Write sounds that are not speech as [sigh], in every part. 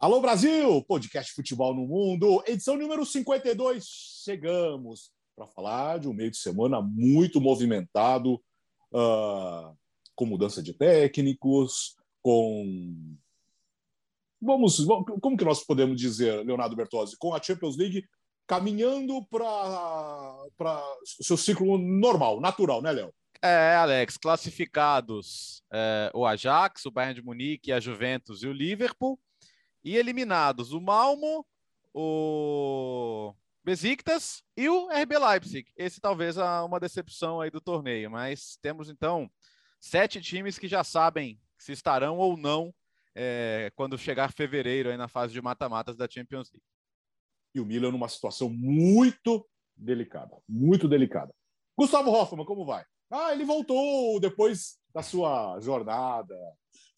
Alô Brasil, podcast Futebol no Mundo, edição número 52. Chegamos para falar de um meio de semana muito movimentado, uh, com mudança de técnicos, com vamos, como que nós podemos dizer, Leonardo Bertozzi, com a Champions League caminhando para seu ciclo normal, natural, né, Léo? É, Alex, classificados é, o Ajax, o Bayern de Munique, a Juventus e o Liverpool, e eliminados o Malmo, o Besiktas e o RB Leipzig. Esse talvez é uma decepção aí do torneio, mas temos então sete times que já sabem se estarão ou não é, quando chegar fevereiro aí na fase de mata-matas da Champions League. E o Milan numa situação muito delicada, muito delicada. Gustavo Hoffmann, como vai? Ah, ele voltou depois da sua jornada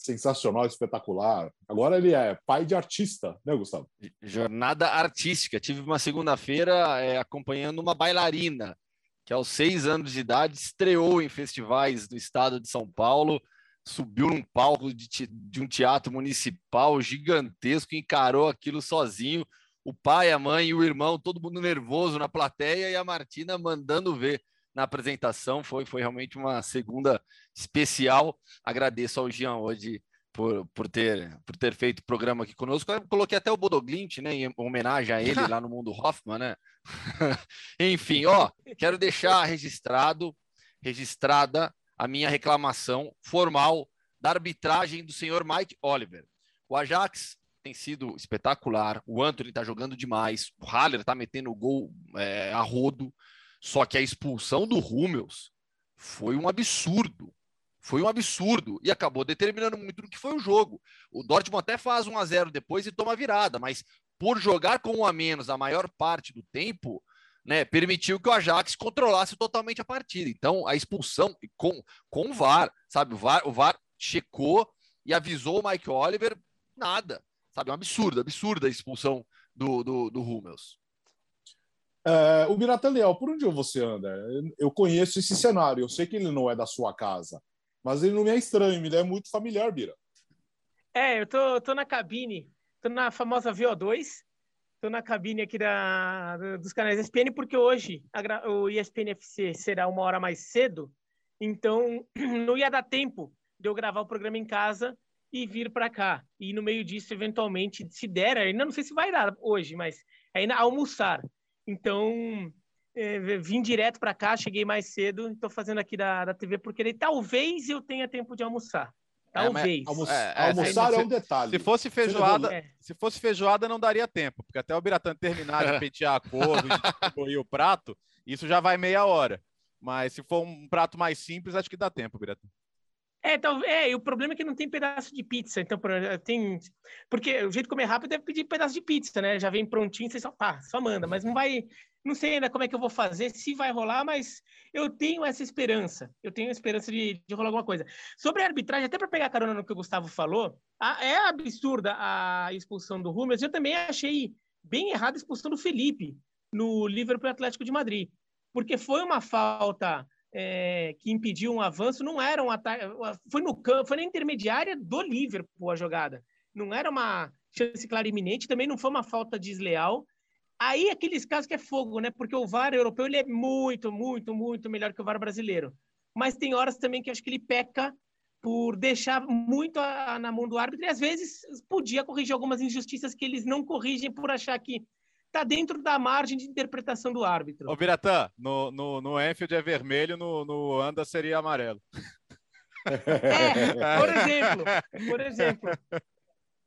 sensacional, espetacular. Agora ele é pai de artista, né, Gustavo? Jornada artística. Tive uma segunda-feira é, acompanhando uma bailarina que aos seis anos de idade estreou em festivais do estado de São Paulo, subiu num palco de, de um teatro municipal gigantesco, encarou aquilo sozinho. O pai, a mãe e o irmão, todo mundo nervoso na plateia e a Martina mandando ver na apresentação. Foi, foi realmente uma segunda especial. Agradeço ao Jean hoje por, por, ter, por ter feito o programa aqui conosco. Eu coloquei até o Bodoglint, né, em homenagem a ele lá no Mundo [laughs] Hoffman, né? [laughs] Enfim, ó, quero deixar registrado, registrada a minha reclamação formal da arbitragem do senhor Mike Oliver. O Ajax tem sido espetacular, o Anthony está jogando demais, o Haller está metendo o gol é, a rodo, só que a expulsão do Hummels foi um absurdo. Foi um absurdo e acabou determinando muito o que foi o jogo. O Dortmund até faz 1 a 0 depois e toma virada, mas por jogar com um a menos a maior parte do tempo, né, permitiu que o Ajax controlasse totalmente a partida. Então, a expulsão com, com o VAR, sabe? O VAR, o VAR checou e avisou o Mike Oliver, nada. Sabe? Um absurdo, absurda a expulsão do, do, do Hummels. É, o Biratan Leal, por onde você anda? Eu conheço esse cenário, eu sei que ele não é da sua casa, mas ele não me é estranho, me é muito familiar, Bira. É, eu tô, tô na cabine, tô na famosa VO2, tô na cabine aqui da, dos canais ESPN, porque hoje a, o ESPN FC será uma hora mais cedo, então [clears throat] não ia dar tempo de eu gravar o programa em casa e vir para cá. E no meio disso, eventualmente, se der, ainda não sei se vai dar hoje, mas ainda almoçar. Então, é, vim direto para cá, cheguei mais cedo, estou fazendo aqui da, da TV, porque daí, talvez eu tenha tempo de almoçar. É, talvez. É, é, almoçar é, um detalhe. Se fosse feijoada, é. se fosse feijoada não daria tempo, porque até o Biratã terminar de [laughs] pentear a cor e o prato, isso já vai meia hora. Mas se for um prato mais simples, acho que dá tempo, Biratã. É, então, é, e o problema é que não tem pedaço de pizza, então tem, porque o jeito de comer rápido é pedir pedaço de pizza, né? Já vem prontinho, você só, pá, só manda, mas não vai, não sei ainda como é que eu vou fazer, se vai rolar, mas eu tenho essa esperança, eu tenho a esperança de, de rolar alguma coisa. Sobre a arbitragem, até para pegar carona no que o Gustavo falou, a, é absurda a expulsão do Rummels, eu também achei bem errada a expulsão do Felipe no Liverpool Atlético de Madrid, porque foi uma falta é, que impediu um avanço não era um ataque, foi no campo, foi na intermediária do Liverpool a jogada. Não era uma chance clara iminente, também não foi uma falta desleal. Aí aqueles casos que é fogo, né? Porque o VAR europeu ele é muito, muito, muito melhor que o VAR brasileiro. Mas tem horas também que acho que ele peca por deixar muito a, na mão do árbitro e às vezes podia corrigir algumas injustiças que eles não corrigem por achar que está dentro da margem de interpretação do árbitro. Ô, Biratã, no, no, no Enfield é vermelho, no, no Anda seria amarelo. É, por exemplo, por exemplo.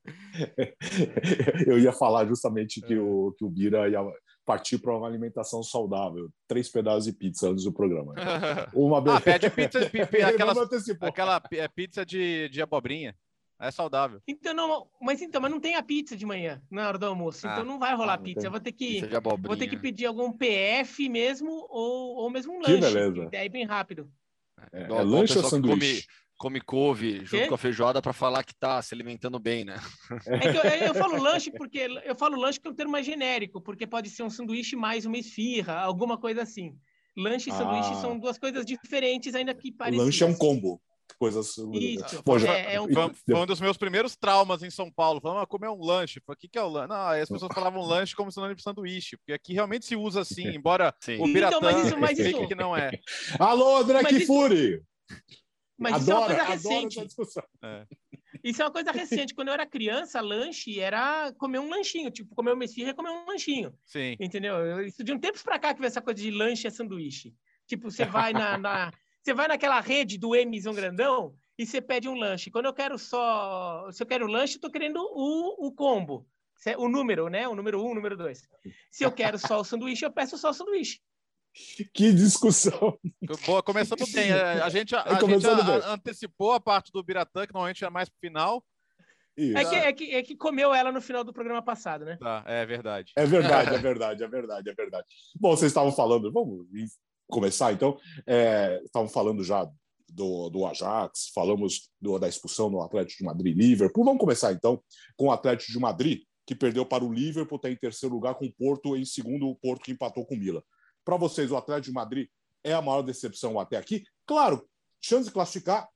[laughs] Eu ia falar justamente que o, que o Bira ia partir para uma alimentação saudável. Três pedaços de pizza antes do programa. [laughs] Uma ah, pede pizza, [laughs] aquela, aquela é, pizza de, de abobrinha. É saudável. Então, não, mas então, mas não tem a pizza de manhã na hora do almoço. Ah, então não vai rolar ah, pizza. Eu vou ter que vou ter que pedir algum PF mesmo ou, ou mesmo um lanche. Que beleza. É bem rápido. É, é, é lanche ou sanduíche? Come, come couve junto que? com a feijoada para falar que tá se alimentando bem, né? É que eu, eu, falo lanche porque eu falo lanche que é um termo mais genérico, porque pode ser um sanduíche mais uma esfirra, alguma coisa assim. Lanche e sanduíche ah. são duas coisas diferentes, ainda que parecidas. Lanche é um combo. Coisas. Isso, Bom, já- é, é um- [laughs] Foi, um dos meus primeiros traumas em São Paulo. Falando, ah, comer um lanche. Falei, o que, que é o lanche? Não, aí as pessoas falavam lanche como sinônimo de sanduíche, porque aqui realmente se usa assim, [laughs] embora Sim. o Então, Biratã mas isso- mas isso- que não é. [laughs] Alô, André Mas isso- Kifuri! Mas isso é uma adoro, coisa adoro recente. discussão. Isso é uma coisa recente. Quando eu era criança, lanche era comer um lanchinho. Tipo, comer uma esfirra é comer um lanchinho. Sim. Entendeu? Eu- Isso de um tempo pra cá que veio essa coisa de lanche é sanduíche. Tipo, você vai na, na- você vai naquela rede do Mzão grandão e você pede um lanche. Quando eu quero só, se eu quero lanche, eu tô querendo o, o combo, o número, né? O número um, o número dois. Se eu quero só o sanduíche, eu peço só o sanduíche. Que discussão. Boa, começando bem. A, a gente, a, É, a gente a- antecipou a parte do Biratã, que normalmente é mais pro final. Isso. É que, é, que, é que comeu ela no final do programa passado, né? Tá, é verdade. É verdade, é verdade, é verdade, é verdade. Bom, vocês estavam falando, vamos começar então. É, estavam falando já do, do Ajax, falamos do- da expulsão do Atlético de Madrid Liverpool. Vamos começar então com o Atlético de Madrid, que perdeu para o Liverpool, está em terceiro lugar com o Porto, em segundo o Porto que empatou com o Milan. Para vocês, o Atlético de Madrid é a maior decepção até aqui? Claro, chance de classificar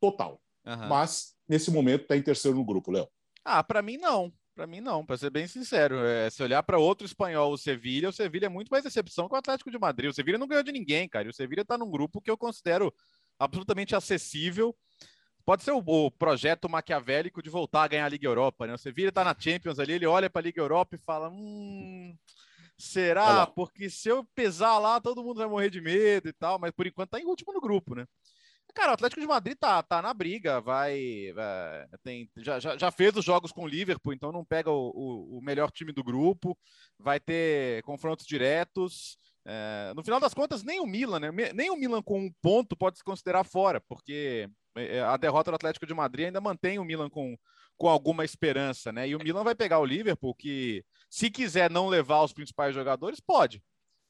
total, Aham. mas nesse momento está em terceiro no grupo, Léo. Ah, pra mim não. Pra mim não, pra ser bem sincero. É, se olhar para outro espanhol, o Sevilha, o Sevilha é muito mais decepção que o Atlético de Madrid. O Sevilha não ganhou de ninguém, cara. E o Sevilha tá num grupo que eu considero absolutamente acessível. Pode ser o, o projeto maquiavélico de voltar a ganhar a Liga Europa, né? O Sevilha tá na Champions ali, ele olha para a Liga Europa e fala: hum, será? Porque se eu pesar lá, todo mundo vai morrer de medo e tal, mas por enquanto tá em último no grupo, né? Cara, o Atlético de Madrid tá, tá na briga, vai. vai- tem, já, já, fez os jogos com o Liverpool, então não pega o, o, o melhor time do grupo, vai ter confrontos diretos. É, no final das contas, nem o Milan, né? Nem o Milan com um ponto pode se considerar fora, porque é, a derrota do Atlético de Madrid ainda mantém o Milan com, com alguma esperança, né? E o Milan vai pegar o Liverpool, que se quiser não levar os principais jogadores, pode.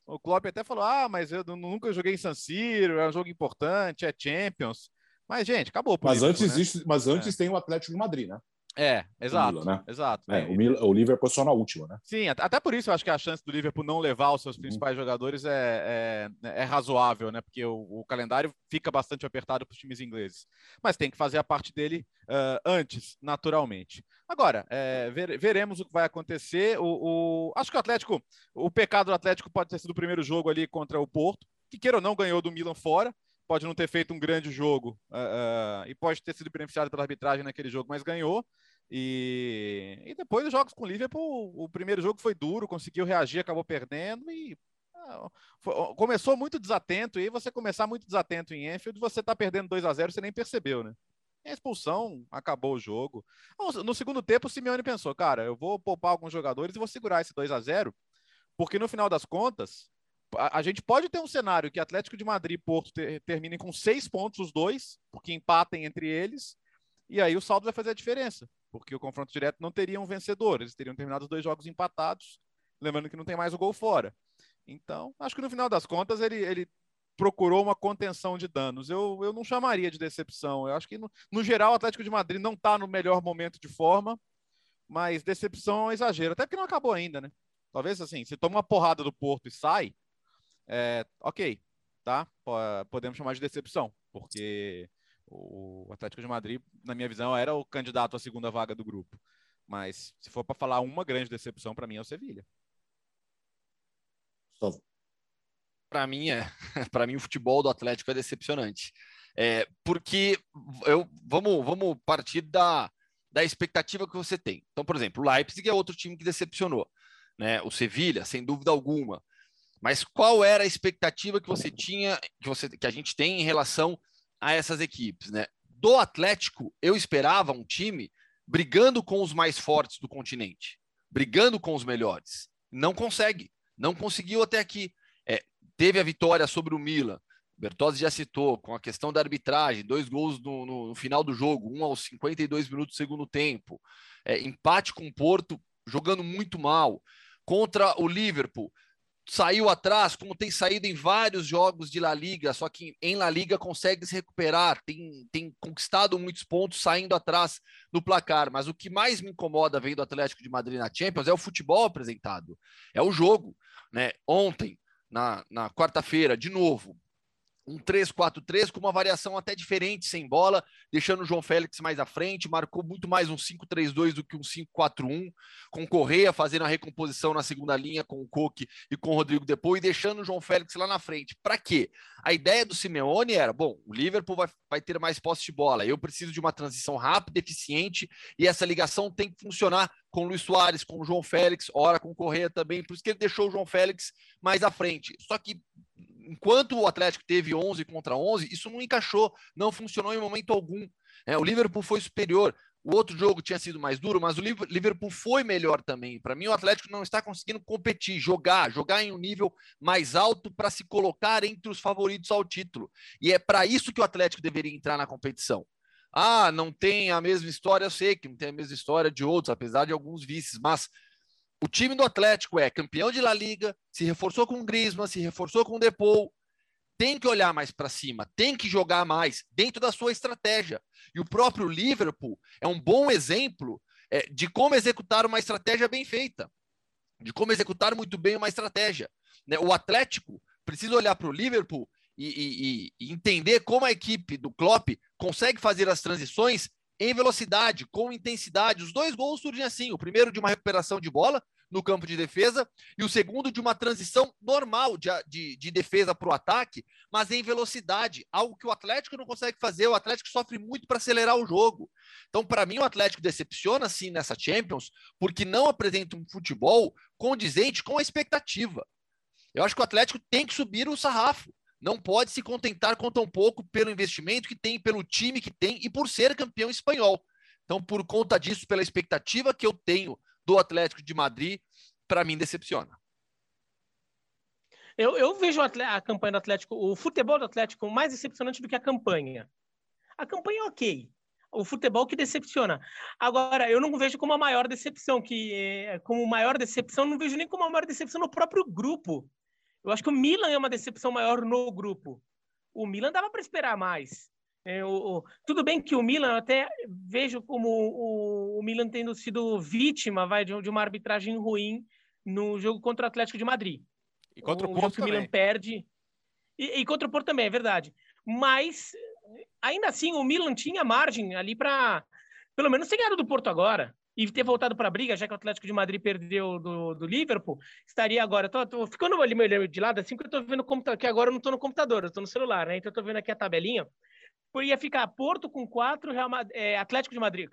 O Klopp até falou: ah, mas eu nunca joguei em San Siro, é um jogo importante, é Champions. Mas, gente, acabou. Mas Liverpool, antes, né? isso- mas antes tem o Atlético de Madrid, né? É, exato. Milan, né? Exato. É, É, o, Mil- o Liverpool só na última, né? Sim, at- até por isso eu acho que a chance do Liverpool não levar os seus principais jogadores é, é, é razoável, né? Porque o, o calendário fica bastante apertado para os times ingleses. Mas tem que fazer a parte dele ah, antes, naturalmente. Agora, é, vere- veremos o que vai acontecer. O, o- acho que o Atlético, o pecado do Atlético pode ter sido o primeiro jogo ali contra o Porto, que queira ou não ganhou do Milan fora. Pode não ter feito um grande jogo ah, ah, e pode ter sido beneficiado pela arbitragem naquele jogo, mas ganhou. E, e depois os jogos com o Liverpool, o primeiro jogo foi duro, conseguiu reagir, acabou perdendo e ah, começou muito desatento. E você começar muito desatento em Enfield, você tá perdendo 2 a 0 você nem percebeu, né? A expulsão acabou o jogo. No- No segundo tempo, o Simeone pensou, cara, eu vou poupar alguns jogadores e vou segurar esse 2 a 0 porque no final das contas, a, a gente pode ter um cenário que Atlético de Madrid e Porto ter- terminem com seis pontos os dois, porque empatem entre eles, e aí o saldo vai fazer a diferença porque o confronto direto não teria um vencedor, eles teriam terminado os dois jogos empatados, lembrando que não tem mais o gol fora. Então, acho que no final das contas ele, ele procurou uma contenção de danos. Eu, eu não chamaria de decepção. Eu acho que, no, no geral, o Atlético de Madrid não está no melhor momento de forma, mas decepção é um exagero, até porque não acabou ainda, né? Talvez assim, se toma uma porrada do Porto e sai, é, ok, tá? Po- Podemos chamar de decepção, porque o Atlético de Madrid, na minha visão, era o candidato à segunda vaga do grupo. Mas se for para falar uma grande decepção, para mim é o Sevilha. Para mim é, [laughs] para mim o futebol do Atlético é decepcionante. É, porque eu vamos, vamos partir da, da expectativa que você tem. Então, por exemplo, o Leipzig é outro time que decepcionou, né? O Sevilha, sem dúvida alguma. Mas qual era a expectativa que você tinha, que você que a gente tem em relação a essas equipes, né? Do Atlético, eu esperava um time brigando com os mais fortes do continente, brigando com os melhores. Não consegue, não conseguiu até aqui. É, teve a vitória sobre o Milan. Bertozzi já citou, com a questão da arbitragem, dois gols no, no- no final do jogo, um aos 52 minutos do segundo tempo. É, empate com o Porto, jogando muito mal. Contra o Liverpool, saiu atrás, como tem saído em vários jogos de La Liga, só que em La Liga consegue se recuperar, tem, tem conquistado muitos pontos saindo atrás no placar. Mas o que mais me incomoda vendo o Atlético de Madrid na Champions é o futebol apresentado, é o jogo. Né? Ontem, na, na quarta-feira, de novo, um 3-4-3 com uma variação até diferente sem bola, deixando o João Félix mais à frente, marcou muito mais um 5-3-2 do que um 5-4-1, com Correia fazendo a recomposição na segunda linha com o Coque e com o Rodrigo depois, deixando o João Félix lá na frente. Para quê? A ideia do Simeone era, bom, o Liverpool vai, vai ter mais posse de bola, eu preciso de uma transição rápida, eficiente, e essa ligação tem que funcionar com o Luiz Soares, com o João Félix, ora com o Correia também, por isso que ele deixou o João Félix mais à frente. Só que enquanto o Atlético teve 11 contra 11, isso não encaixou, não funcionou em momento algum. É, o Liverpool foi superior. O outro jogo tinha sido mais duro, mas o Liverpool foi melhor também. Para mim, o Atlético não está conseguindo competir, jogar, jogar em um nível mais alto para se colocar entre os favoritos ao título. E é para isso que o Atlético deveria entrar na competição. Ah, não tem a mesma história, eu sei que não tem a mesma história de outros, apesar de alguns vices, mas o time do Atlético é campeão de La Liga, se reforçou com o Griezmann, se reforçou com o Depou, tem que olhar mais para cima, tem que jogar mais dentro da sua estratégia. E o próprio Liverpool é um bom exemplo é, de como executar uma estratégia bem feita, de como executar muito bem uma estratégia. Né? O Atlético precisa olhar para o Liverpool e, e, e, entender como a equipe do Klopp consegue fazer as transições em velocidade, com intensidade. Os dois gols surgem assim: o primeiro de uma recuperação de bola no campo de defesa, e o segundo de uma transição normal de, de, de defesa para o ataque, mas em velocidade, algo que o Atlético não consegue fazer. O Atlético sofre muito para acelerar o jogo. Então, para mim, o Atlético decepciona sim nessa Champions, porque não apresenta um futebol condizente com a expectativa. Eu acho que o Atlético tem que subir o sarrafo não pode se contentar com tão pouco pelo investimento que tem, pelo time que tem e por ser campeão espanhol. Então, por conta disso, pela expectativa que eu tenho do Atlético de Madrid, para mim decepciona. Eu, eu vejo a campanha do Atlético, o futebol do Atlético mais decepcionante do que a campanha. A campanha é ok. O futebol que decepciona. Agora, eu não vejo como a maior decepção, que é, como maior decepção, não vejo nem como a maior decepção no próprio grupo. Eu acho que o Milan é uma decepção maior no grupo. O Milan dava para esperar mais. É, o, o, tudo bem que o Milan, até vejo como o, o Milan tendo sido vítima vai, de, de, uma arbitragem ruim no jogo contra o Atlético de Madrid. E contra o, o Porto que o Milan perde. E, e, contra o Porto também, é verdade. Mas, ainda assim, o Milan tinha margem ali para, pelo menos, ser ganhado do Porto agora e ter voltado para a briga, já que o Atlético de Madrid perdeu do, do Liverpool, estaria agora. Tô, tô ficando ali meio de lado, assim, que eu estou vendo o computador, que agora eu não estou no computador, eu estou no celular, né? Então eu estou vendo aqui a tabelinha. Ia ficar Porto com quatro, Real, é, Atlético de Madrid,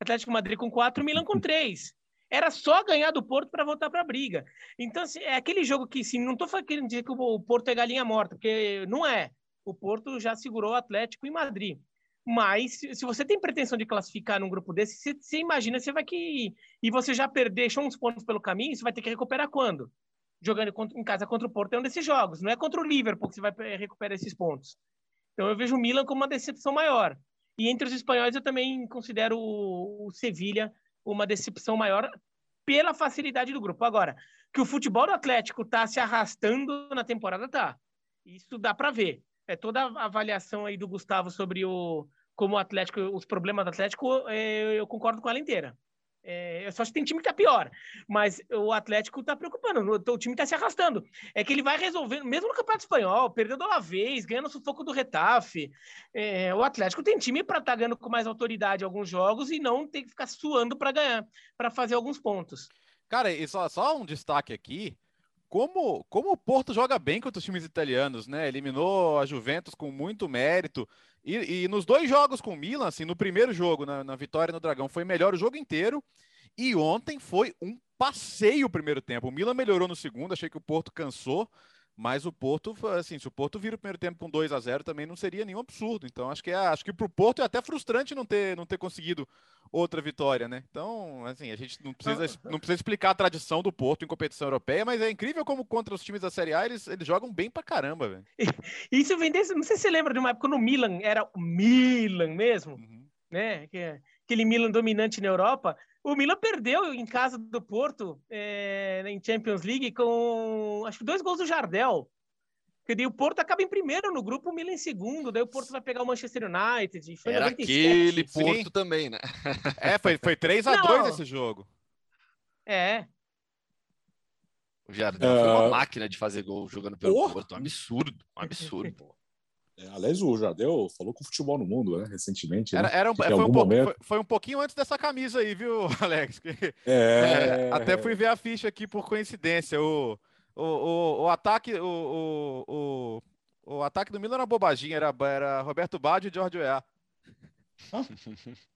Atlético de Madrid com quatro, Milan com três. Era só ganhar do Porto para voltar para a briga. Então, assim, é aquele jogo que, sim, não estou querendo dizer que o Porto é galinha morta, porque não é. O Porto já segurou o Atlético em Madrid. Mas se você tem pretensão de classificar num grupo desse, você, você imagina você vai que e você já perder, deixou uns pontos pelo caminho, você vai ter que recuperar quando? Jogando em casa contra o Porto é um desses jogos, não é contra o Liverpool que você vai recuperar esses pontos. Então eu vejo o Milan como uma decepção maior. E entre os espanhóis eu também considero o, o Sevilha uma decepção maior pela facilidade do grupo. Agora, que o futebol do Atlético está se arrastando na temporada, tá. Isso dá para ver é, toda a avaliação aí do Gustavo sobre o como o Atlético, os problemas do Atlético, é, eu concordo com ela inteira. É, eu só acho que tem time que tá pior, mas o Atlético tá preocupando, o, time tá se arrastando. É que ele vai resolvendo, mesmo no Campeonato Espanhol, perdendo uma vez, ganhando o sufoco do Retafe. É, o Atlético tem time para estar tá ganhando com mais autoridade alguns jogos e não tem que ficar suando para ganhar, para fazer alguns pontos. Cara, e só, só um destaque aqui como, como o Porto joga bem contra os times italianos, né? Eliminou a Juventus com muito mérito. E, e nos dois jogos com o Milan, assim, no primeiro jogo, na, na vitória no Dragão, foi melhor o jogo inteiro. E ontem foi um passeio o primeiro tempo. O Milan melhorou no segundo, achei que o Porto cansou. Mas o Porto, assim, se o Porto vira o primeiro tempo com 2 a 0 também não seria nenhum absurdo. Então, acho que é, acho que pro Porto é até frustrante não ter, não ter conseguido outra vitória, né? Então, assim, a gente não precisa, não precisa explicar a tradição do Porto em competição europeia, mas é incrível como contra os times da Série A eles, eles jogam bem pra caramba, velho. [laughs] Isso vem desse, não sei se você lembra de uma época no Milan, era o Milan mesmo, uhum. né? Que, aquele Milan dominante na Europa o Milan perdeu em casa do Porto é, em Champions League com acho que dois gols do Jardel. Porque daí o Porto acaba em primeiro no grupo, o Milan em segundo. Daí o Porto vai pegar o Manchester United. Foi Era 97. aquele Porto Sim. também, né? É, foi, foi 3x2 esse jogo. É. O Jardel uh... foi uma máquina de fazer gol jogando pelo oh. Porto. Um absurdo, um absurdo. [laughs] É, aliás, o Jardel falou com o futebol no mundo, né, recentemente. Era, né? era um, Que em foi, um momento- foi- foi um pouquinho antes dessa camisa aí, viu, [laughs] Alex? É, É, até fui ver a ficha aqui por coincidência. O, o, o, o ataque o, o, o, o ataque do Milan era bobaginha, era, era Roberto Baggio e George Weah. [laughs]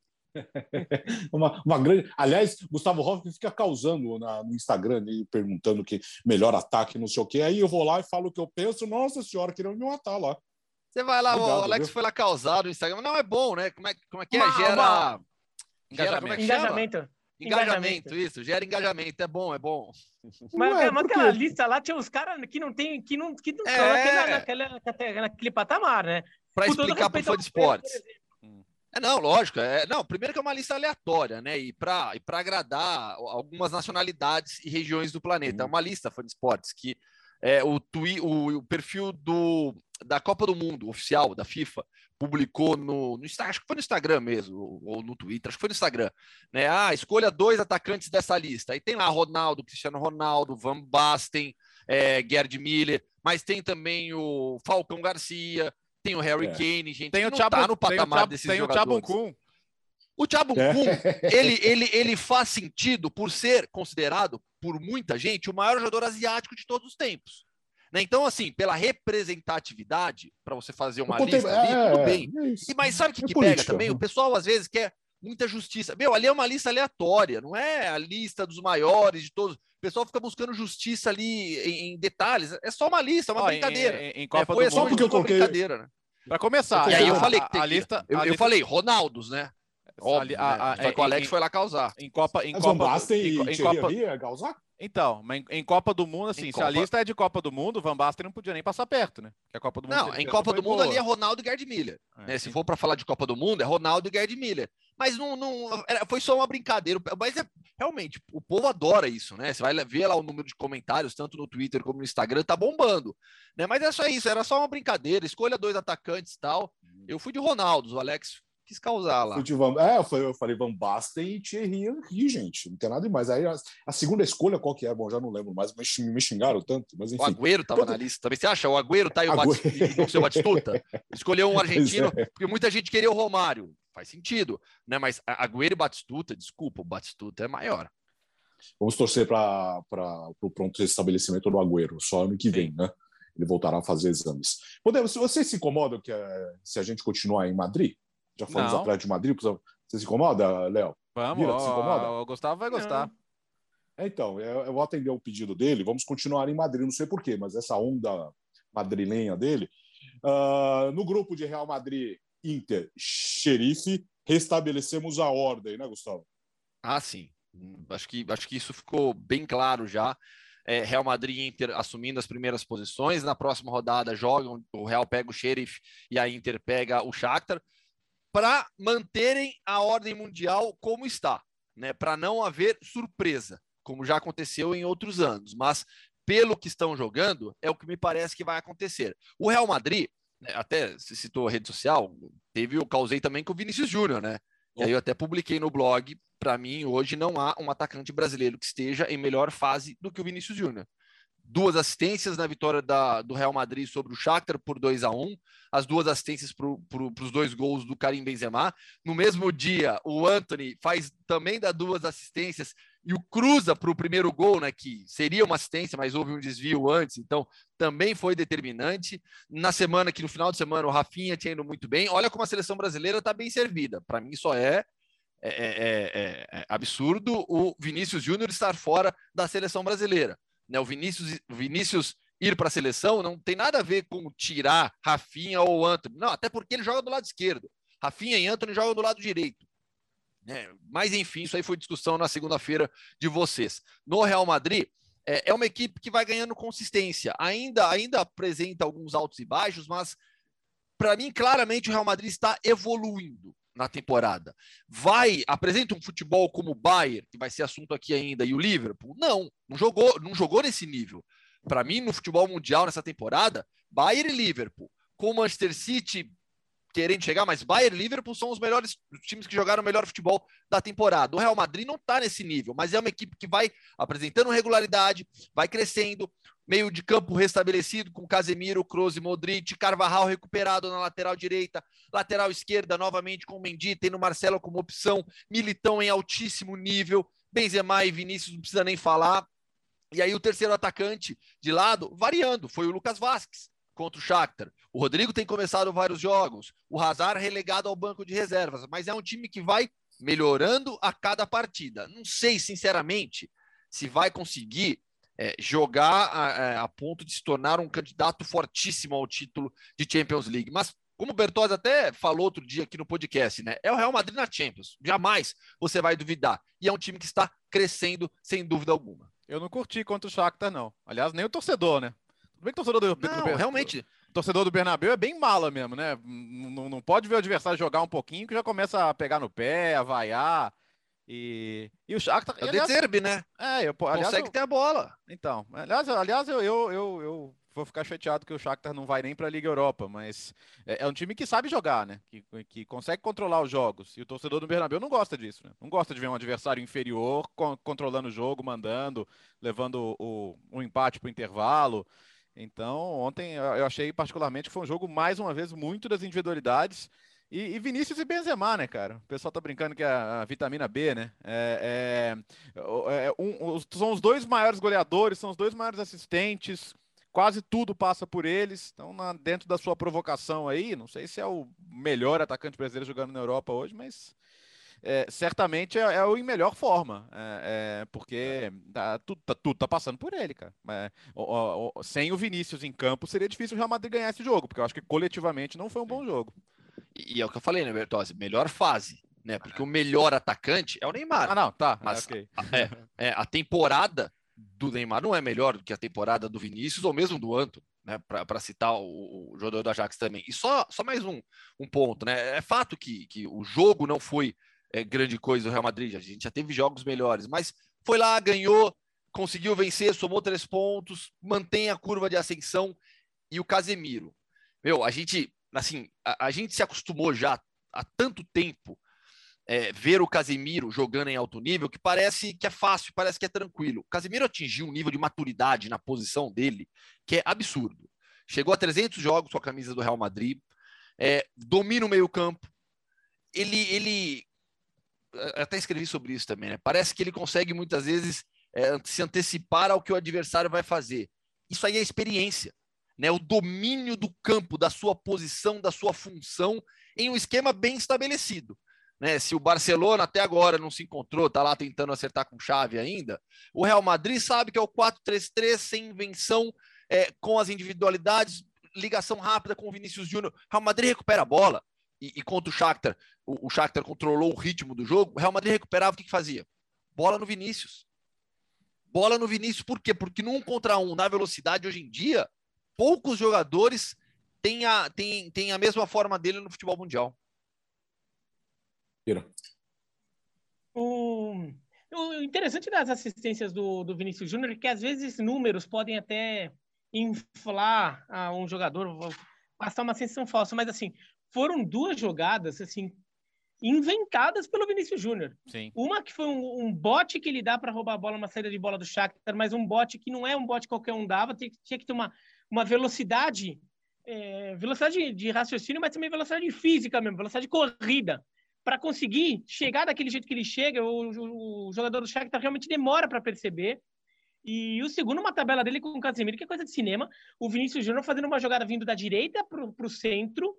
Uma, uma grande. Aliás, Gustavo Hoffmann fica causando na- no Instagram, ele perguntando que melhor ataque, não sei o quê. Aí eu vou lá e falo o que eu penso. Nossa senhora, queriam me matar lá. Você vai lá, Obrigado, o Alex viu? foi lá causar no Instagram. Não, é bom, né? Como é, como é que é? Uma- Gera. uma- Gera, como é que chama? Engajamento. Engajamento, isso, gera engajamento. É bom, é bom. Mas, Ué, mas por aquela lista lá tinha uns caras que não tem, que não, que não É. estão naquela, naquela, naquele patamar, né? Para explicar para o fã de esportes. É, não, lógico. É, não, primeiro que é uma lista aleatória, né? E para e pra agradar algumas nacionalidades e regiões do planeta. É Uhum. uma lista fã de esportes que é, o, twi, o, o perfil do, da Copa do Mundo oficial da FIFA publicou no, no Instagram, acho que foi no Instagram mesmo, ou, ou no Twitter, acho que foi no Instagram, né? Ah, escolha dois atacantes dessa lista. Aí tem lá Ronaldo, Cristiano Ronaldo, Van Basten, é, Gerd Miller, mas tem também o Falcão Garcia, tem o Harry É. Kane, gente, Tem que o Thiago, tá no tem o patamar Thiago, desses tem o jogadores. Thiago Kuhn. O Thiago É. Kuhn, ele, [laughs] ele, ele faz sentido por ser considerado, por muita gente, o maior jogador asiático de todos os tempos. Né? Então, assim, pela representatividade, para você fazer uma contei- lista ali, é, tudo bem. é. E, mas sabe o que, É que política, pega também? né? O pessoal, às vezes, quer muita justiça. Meu, ali é uma lista aleatória, não é a lista dos maiores de todos. O pessoal fica buscando justiça ali em, em detalhes. É só uma lista, é uma Ó, em- brincadeira. Em, em É, Copa foi do só Mundo. porque eu coloquei- brincadeira, né? Para começar, E aí eu falei a, que tem a lista. Eu, a eu lista- falei, Ronaldos, né? Óbvio, a- né? a- Só que o em- Alex em- foi lá causar. em Copa, em Mas Copa, Van Basten em, e em Copa, é Galzac? então, mas em, em Copa do Mundo, assim, Em se a Copa- lista é de Copa do Mundo, Van Basten não podia nem passar perto, né? Porque a Copa do Mundo Não, que em Copa do Mundo boa. ali é Ronaldo e Gerd Miller. É, né? Se for para falar de Copa do Mundo, é Ronaldo e Gerd Miller. Mas não, não era- foi só uma brincadeira. Mas é realmente, o povo adora isso, né? Você vai ver lá o número de comentários, tanto no Twitter como no Instagram, tá bombando. Né? Mas é só isso, era só uma brincadeira. Escolha dois atacantes e tal. Eu fui de Ronaldo, o Alex quis causar lá. Van- É, eu falei, eu falei Van Basten e Thierry Henry, gente. Não tem nada demais. Aí a, a segunda escolha, qual que é? Bom, já não lembro mais, mas me xingaram tanto. Mas O enfim. Agüero tava Todo- na lista também. Você acha? O Agüero tá aí o Agüero. O Batistuta? [laughs] Escolheu um argentino, Pois porque muita gente queria o Romário. Faz sentido, né? Mas Agüero e Batistuta, desculpa, o Batistuta é maior. Vamos torcer para o pronto restabelecimento do Agüero, só ano que vem, né? Ele voltará a fazer exames. Podemos, você se incomoda que, eh, se a gente continuar em Madrid? Já falamos Não. atrás de Madrid, precisa- você se incomoda, Léo? Vamos, Vira, se incomoda? o Gustavo vai gostar. É, Então, eu, eu vou atender o pedido dele, vamos continuar em Madrid, não sei porquê, mas essa onda madrilenha dele. Ah, no grupo de Real Madrid, Inter, Xerife, restabelecemos a ordem, né, Gustavo? Ah, sim. Acho que, acho que isso ficou bem claro já. É, Real Madrid e Inter assumindo as primeiras posições. Na próxima rodada jogam, o Real pega o Sheriff e a Inter pega o Shakhtar para manterem a ordem mundial como está, né? Para não haver surpresa, como já aconteceu em outros anos. Mas pelo que estão jogando, é o que me parece que vai acontecer. O Real Madrid, né, até se citou a rede social, teve eu causei também com o Vinícius Júnior, né? E aí eu até publiquei no blog, para mim hoje não há um atacante brasileiro que esteja em melhor fase do que o Vinícius Júnior. Duas assistências na vitória da, do Real Madrid sobre o Shakhtar por 2 a 1 as duas assistências para pro, os dois gols do Karim Benzema. No mesmo dia, o Anthony faz também dá duas assistências e o cruza para o primeiro gol, né, que seria uma assistência, mas houve um desvio antes, então também foi determinante. Na semana, que no final de semana, o Rafinha tinha ido muito bem. Olha como a seleção brasileira está bem servida. Para mim, só é, é, é, é, é absurdo o Vinícius Júnior estar fora da seleção brasileira. Né? O Vinícius, Vinícius ir para a seleção não tem nada a ver com tirar Rafinha ou Antony. Não, até porque ele joga do lado esquerdo. Rafinha e Antony jogam do lado direito. É, mas enfim, isso aí foi discussão na segunda-feira de vocês. No Real Madrid, é, é, uma equipe que vai ganhando consistência. Ainda, ainda apresenta alguns altos e baixos, mas para mim, claramente, o Real Madrid está evoluindo na temporada. Vai, apresenta um futebol como o Bayern, que vai ser assunto aqui ainda, e o Liverpool? Não, não jogou, não jogou nesse nível. Para mim, no futebol mundial nessa temporada, Bayern e Liverpool. Com o Manchester City querendo chegar, mas Bayern e Liverpool são os melhores os times que jogaram o melhor futebol da temporada. O Real Madrid não está nesse nível, mas é uma equipe que vai apresentando regularidade, vai crescendo, meio de campo restabelecido com Casemiro, Kroos e Modric, Carvajal recuperado na lateral direita, lateral esquerda novamente com Mendy, tendo Marcelo como opção, Militão em altíssimo nível, Benzema e Vinícius não precisa nem falar. E aí o terceiro atacante de lado variando, foi o Lucas Vasquez contra o Shakhtar. O Rodrigo tem começado vários jogos, o Hazard relegado ao banco de reservas, mas é um time que vai melhorando a cada partida. Não sei, sinceramente, se vai conseguir é, jogar a, é, a, ponto de se tornar um candidato fortíssimo ao título de Champions League. Mas, como o Bertozzi até falou outro dia aqui no podcast, né? É o Real Madrid na Champions. Jamais você vai duvidar. E é um time que está crescendo, sem dúvida alguma. Eu não curti contra o Shakhtar, não. Aliás, nem o torcedor, né? Tudo bem que torcedor do, não, do realmente. torcedor do Bernabéu é bem mala mesmo, né? Não, não pode ver o adversário jogar um pouquinho que já começa a pegar no pé, a vaiar. E, e o Shakhtar... É o aliás, né? É, eu, aliás, Consegue eu, ter a bola. Então, aliás, aliás eu, eu, eu, eu vou ficar chateado que o Shakhtar não vai nem para a Liga Europa, mas é, é, um time que sabe jogar, né? Que, que consegue controlar os jogos. E o torcedor do Bernabéu não gosta disso, né? Não gosta de ver um adversário inferior controlando o jogo, mandando, levando o, o, o empate para o intervalo. Então, ontem eu achei particularmente que foi um jogo, mais uma vez, muito das individualidades. E, e Vinícius e Benzema, né, cara? O pessoal tá brincando que é a, a vitamina B, né? É, é, é um, são os dois maiores goleadores, são os dois maiores assistentes, quase tudo passa por eles. Então, na, dentro da sua provocação aí, não sei se é o melhor atacante brasileiro jogando na Europa hoje, mas é, certamente é, é, o em melhor forma, é, é porque tá, tudo, tá, tudo tá passando por ele, cara. O, sem o Vinícius em campo, seria difícil o Real Madrid ganhar esse jogo, porque eu acho que coletivamente não foi um bom jogo. E, e é o que eu falei, né, Bertozzi? Melhor fase, né? Porque o melhor atacante é o Neymar. Ah, não, tá. Mas okay. a, é, é, a temporada do Neymar não é melhor do que a temporada do Vinícius ou mesmo do Anto, né? Para citar o, o, jogador do Ajax também. E só, só mais um, um ponto, né? É fato que, que o jogo não foi é, grande coisa do Real Madrid. A gente já teve jogos melhores, mas foi lá, ganhou, conseguiu vencer, somou três pontos, mantém a curva de ascensão. E o Casemiro. Meu, a gente, assim, a, a gente se acostumou já há tanto tempo é, ver o Casemiro jogando em alto nível que parece que é fácil, parece que é tranquilo. O Casemiro atingiu um nível de maturidade na posição dele que é absurdo. Chegou a 300 jogos com a camisa do Real Madrid, é, domina o meio-campo. Ele, ele até escrevi sobre isso também, né? Parece que ele consegue muitas vezes é, se antecipar ao que o adversário vai fazer. Isso aí é experiência, né? O domínio do campo, da sua posição, da sua função em um esquema bem estabelecido. Né? Se o Barcelona até agora não se encontrou, está lá tentando acertar com chave ainda, o Real Madrid sabe que é o 4-3-3 sem invenção, é, com as individualidades, ligação rápida com o Vinícius Júnior. Real Madrid recupera a bola, e, e contra o Shakhtar, o, o Shakhtar controlou o ritmo do jogo, o Real Madrid recuperava, o que, que fazia? Bola no Vinícius. Bola no Vinícius, por quê? Porque num contra um, na velocidade, hoje em dia, poucos jogadores têm a, têm, têm a mesma forma dele no futebol mundial. O, o interessante das assistências do, do Vinícius Júnior é que às vezes números podem até inflar a um jogador, passar uma sensação falsa, mas assim, foram duas jogadas assim inventadas pelo Vinícius Júnior. Uma que foi um, um bote que ele dá para roubar a bola, uma saída de bola do Shakhtar, mas um bote que não é um bote qualquer um dava, tinha, tinha que ter uma, uma velocidade, é, velocidade de raciocínio, mas também velocidade física mesmo, velocidade de corrida. Para conseguir chegar daquele jeito que ele chega, o, o, o jogador do Shakhtar realmente demora para perceber. E o segundo, uma tabela dele com o Casemiro, que é coisa de cinema. O Vinícius Júnior fazendo uma jogada vindo da direita para o centro,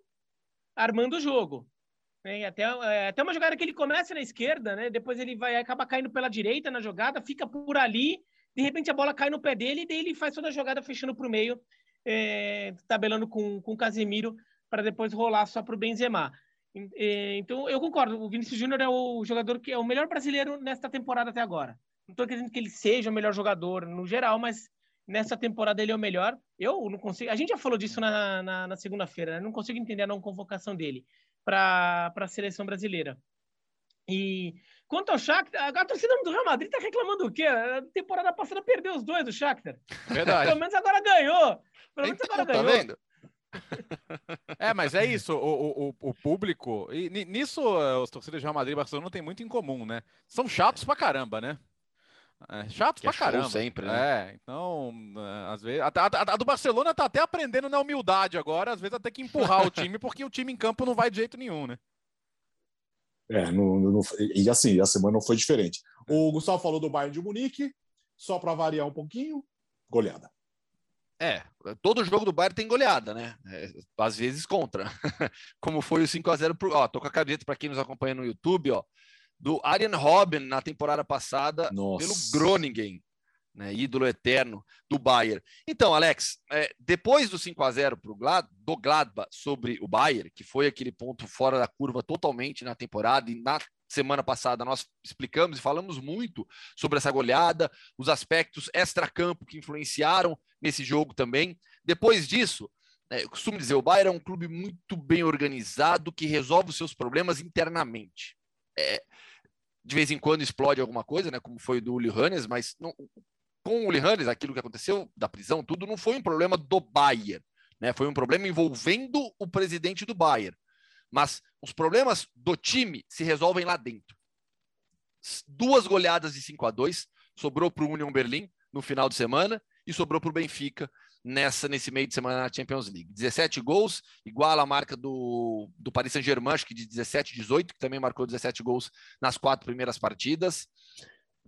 armando o jogo. É, até, é, até uma jogada que ele começa na esquerda, né? Depois ele vai acaba caindo pela direita na jogada, fica por ali, de repente a bola cai no pé dele e daí ele faz toda a jogada fechando para o meio, é, tabelando com, com o Casemiro para depois rolar só para o Benzema. É, então eu concordo, o Vinícius Júnior é o jogador que é o melhor brasileiro nesta temporada até agora. Não estou dizendo que ele seja o melhor jogador no geral, mas nessa temporada ele é o melhor. Eu não consigo. A gente já falou disso na, na, na segunda-feira, né? Não consigo entender a não convocação dele para a seleção brasileira. E quanto ao Shakhtar, a torcida do Real Madrid está reclamando o quê? A temporada passada perdeu os dois do Shakhtar. Verdade. Pelo menos agora ganhou. Pelo menos então, agora tá ganhou. vendo? [laughs] É, mas é isso, o, o, o público, e nisso eh, os torcedores de Real Madrid e Barcelona têm muito em comum, né? São chatos pra caramba, né? É, chatos pra é caramba. sempre, né? É, então, eh, às vezes. A, a, a, do Barcelona tá até aprendendo na humildade agora, às vezes até que empurrar o time, porque o time em campo não vai de jeito nenhum, né? É, não, não, e assim, a semana não foi diferente. O Gustavo falou do Bayern de Munique, só para variar um pouquinho, goleada. É, todo jogo do Bayern tem goleada, né? É, às vezes contra. [laughs] Como foi o 5 a 0 pro, ó, tô com a camiseta para quem nos acompanha no YouTube, ó, do Arjen Robben na temporada passada Nossa. pelo Groningen, né, ídolo eterno do Bayern. Então, Alex, é, depois do 5 a 0 pro Glad, do Gladbach sobre o Bayern, que foi aquele ponto fora da curva totalmente na temporada e na semana passada nós explicamos e falamos muito sobre essa goleada, os aspectos extra-campo que influenciaram nesse jogo também. Depois disso, é, eu costumo dizer, o Bayern é um clube muito bem organizado que resolve os seus problemas internamente. É, de vez em quando explode alguma coisa, né, como foi do Uli Hannes, mas não, com o Uli Hannes, aquilo que aconteceu da prisão, tudo não foi um problema do Bayern, né, foi um problema envolvendo o presidente do Bayern. Mas os problemas do time se resolvem lá dentro. Duas goleadas de 5 a 2 sobrou para o Union Berlim no final de semana e sobrou para o Benfica nessa nesse meio de semana na Champions League. 17 gols, igual a marca do, do Paris Saint-Germain, acho que de 17 18, que também marcou 17 gols nas quatro primeiras partidas.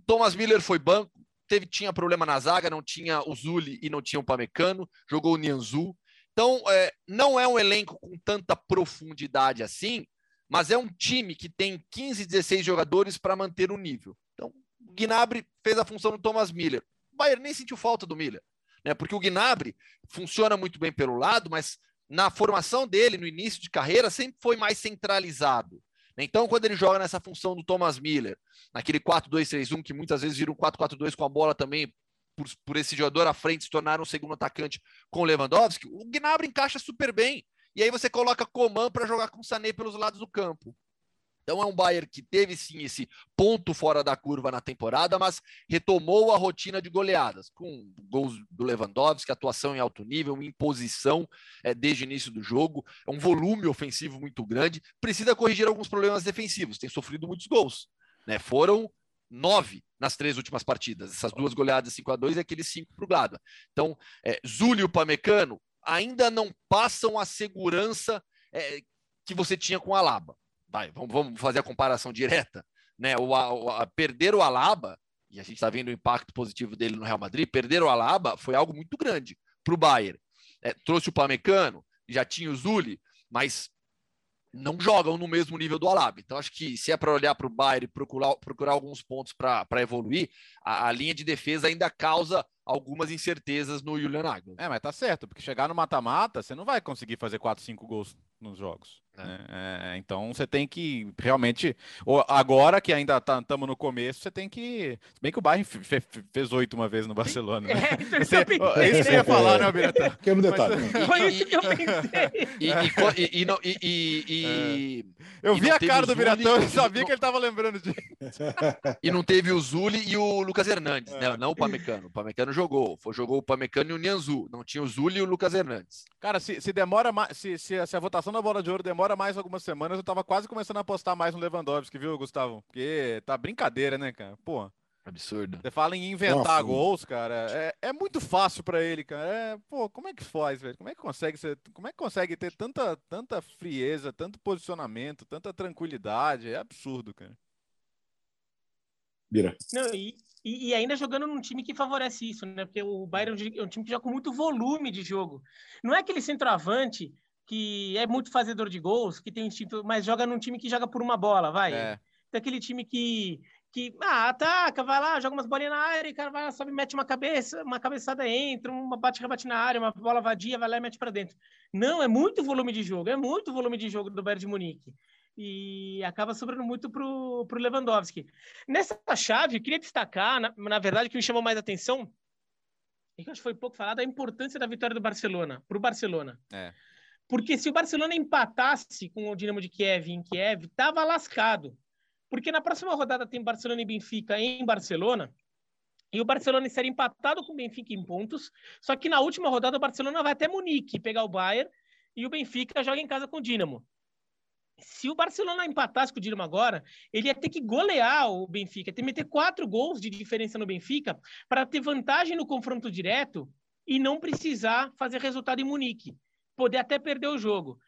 Thomas Miller foi banco, teve tinha problema na zaga, não tinha o Zuli e não tinha o Pamecano, jogou o Nianzu, então, é, não é um elenco com tanta profundidade assim, mas é um time que tem 15, 16 jogadores para manter o nível. Então, o Gnabry fez a função do Thomas Miller. O Bayern nem sentiu falta do Miller, né? porque o Gnabry funciona muito bem pelo lado, mas na formação dele, no início de carreira, sempre foi mais centralizado. Então, quando ele joga nessa função do Thomas Miller, naquele 4-2-3-1, que muitas vezes vira um 4-4-2 com a bola também por, por esse jogador à frente se tornar um segundo atacante com o Lewandowski, o Gnabry encaixa super bem. E aí você coloca Coman para jogar com o Sané pelos lados do campo. Então é um Bayern que teve sim esse ponto fora da curva na temporada, mas retomou a rotina de goleadas, com gols do Lewandowski, atuação em alto nível, imposição é, desde o início do jogo, é um volume ofensivo muito grande, precisa corrigir alguns problemas defensivos, tem sofrido muitos gols. Né? Foram nove nas três últimas partidas. Essas duas goleadas 5 a 2 e aqueles cinco para o Gladbach. Então, é, Zúlio e Pamecano ainda não passam a segurança é, que você tinha com o Alaba. Vai, vamos, vamos fazer a comparação direta. Né? O, a, a, perder o Alaba, e a gente está vendo o impacto positivo dele no Real Madrid, perder o Alaba foi algo muito grande para o Bayern. É, trouxe o Pamecano, já tinha o Zuli, mas não jogam no mesmo nível do Alaba. Então, acho que se é para olhar para o Bayern e procurar, procurar alguns pontos para evoluir, a, a, linha de defesa ainda causa algumas incertezas no Julian Nagelsmann. É, mas tá certo, porque chegar no mata-mata, você não vai conseguir fazer 4, 5 gols nos jogos. É. Né? É, então você tem que realmente. Agora que ainda estamos tá, no começo, você tem que. Se bem que o Bayern fe, fez oito uma vez no Barcelona. Né? É, então você, é [laughs] isso que você ia falar, né, Alberto? [laughs] Que no detalhe. Mas, [laughs] foi isso que eu pensei. E, e, e, eu vi a cara do Biratão e sabia que ele estava lembrando disso. E não teve o Zuli e o Lucas Hernandes, né? não o Pamecano. O Pamecano jogou. Foi, jogou o Pamecano e o Nianzu. Não tinha o Zuli e o Lucas Hernandes. Cara, se, se demora mais. Se, se, se a votação da bola de ouro demora demora mais algumas semanas, eu tava quase começando a apostar mais no Lewandowski, viu, Gustavo? Porque tá brincadeira, né, cara? Pô. Absurdo. Você fala em inventar Nossa, gols, cara. É, é muito fácil para ele, cara. É, pô, como é que faz, velho? Como é que consegue ser, como é que consegue ter tanta, tanta frieza, tanto posicionamento, tanta tranquilidade? É absurdo, cara. Vira. Não, e, e, ainda jogando num time que favorece isso, né? Porque o Bayern é um time que joga com muito volume de jogo. Não é aquele centroavante que é muito fazedor de gols, que tem instinto, mas joga num time que joga por uma bola, vai. É. Daquele time que, que ah, ataca, vai lá, joga umas bolinhas na área, e cara vai lá, sobe, mete uma cabeça, uma cabeçada entra, uma bate rebate na área, uma bola vadia, vai lá e mete para dentro. Não, é muito volume de jogo, é muito volume de jogo do Bayern de Munique. E acaba sobrando muito pro, pro Lewandowski. Nessa chave, eu queria destacar, na, na verdade, que me chamou mais atenção, e que acho que foi pouco falado, a importância da vitória do Barcelona, pro Barcelona. É. Porque se o Barcelona empatasse com o Dinamo de Kiev em Kiev, estava lascado. Porque na próxima rodada tem Barcelona e Benfica em Barcelona. E o Barcelona estaria empatado com o Benfica em pontos. Só que na última rodada o Barcelona vai até Munique pegar o Bayern. e o Benfica joga em casa com o Dinamo. Se o Barcelona empatasse com o Dinamo agora, ele ia ter que golear o Benfica, ter que meter quatro gols de diferença no Benfica para ter vantagem no confronto direto e não precisar fazer resultado em Munique. Poder até perder o jogo.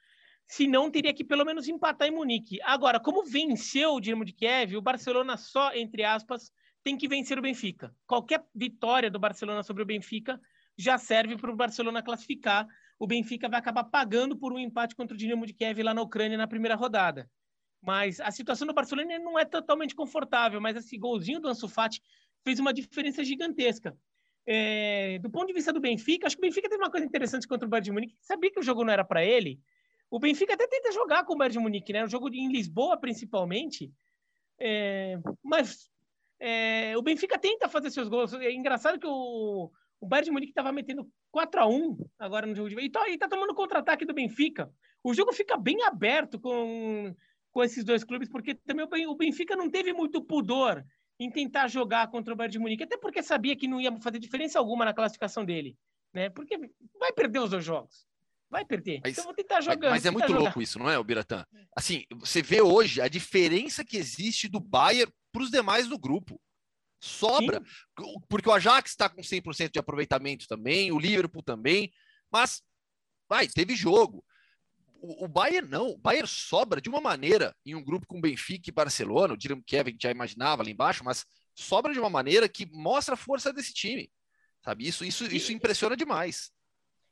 Se não, teria que pelo menos empatar em Munique. Agora, como venceu o Dinamo de Kiev, o Barcelona só, entre aspas, tem que vencer o Benfica. Qualquer vitória do Barcelona sobre o Benfica já serve para o Barcelona classificar o Benfica vai acabar pagando por um empate contra o Dinamo de Kiev lá na Ucrânia na primeira rodada. Mas a situação do Barcelona não é totalmente confortável, mas esse golzinho do Ansu Fati fez uma diferença gigantesca. É, do ponto de vista do Benfica, acho que o Benfica teve uma coisa interessante contra o Bayern de Munique. Sabia que o jogo não era para ele. O Benfica até tenta jogar com o Bayern de Munique, né? O jogo em Lisboa, principalmente. É, mas é, o Benfica tenta fazer seus gols. É engraçado que o, o Bayern de Munique estava metendo 4 a 1 agora no jogo de e tá, e tá tomando contra-ataque do Benfica. O jogo fica bem aberto com, com esses dois clubes, porque também o Benfica não teve muito pudor em tentar jogar contra o Bayern de Munique, até porque sabia que não ia fazer diferença alguma na classificação dele, né? Porque vai perder os dois jogos. Vai perder. Mas, então vou tentar jogar. Mas é muito jogar. louco isso, não é, Biratã? Assim, você vê hoje a diferença que existe do Bayern para os demais do grupo sobra, Sim. porque o Ajax está com 100% de aproveitamento também, o Liverpool também, mas vai, teve jogo. O, o Bayern não, o Bayern sobra de uma maneira em um grupo com Benfica e Barcelona, o Dinamo a gente já imaginava ali embaixo, mas sobra de uma maneira que mostra a força desse time, sabe? Isso, isso, isso impressiona demais.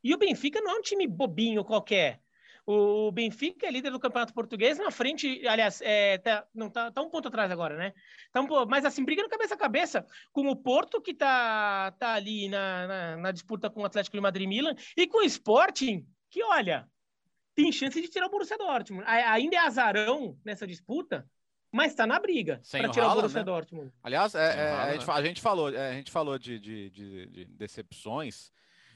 E o Benfica não é um time bobinho qualquer. O Benfica é líder do Campeonato Português na frente, aliás, é, tá, não tá, tá, um ponto atrás agora, né? Tá um, mas assim, briga no cabeça a cabeça com o Porto, que tá, tá ali na, na, na disputa com o Atlético de Madrid e Milan, e com o Sporting, que olha, tem chance de tirar o Borussia Dortmund. Ainda é azarão nessa disputa, mas está na briga para tirar o Borussia né? Dortmund. Aliás, é, é, a, gente, a, gente, falou, é, a gente falou de, de, de, de decepções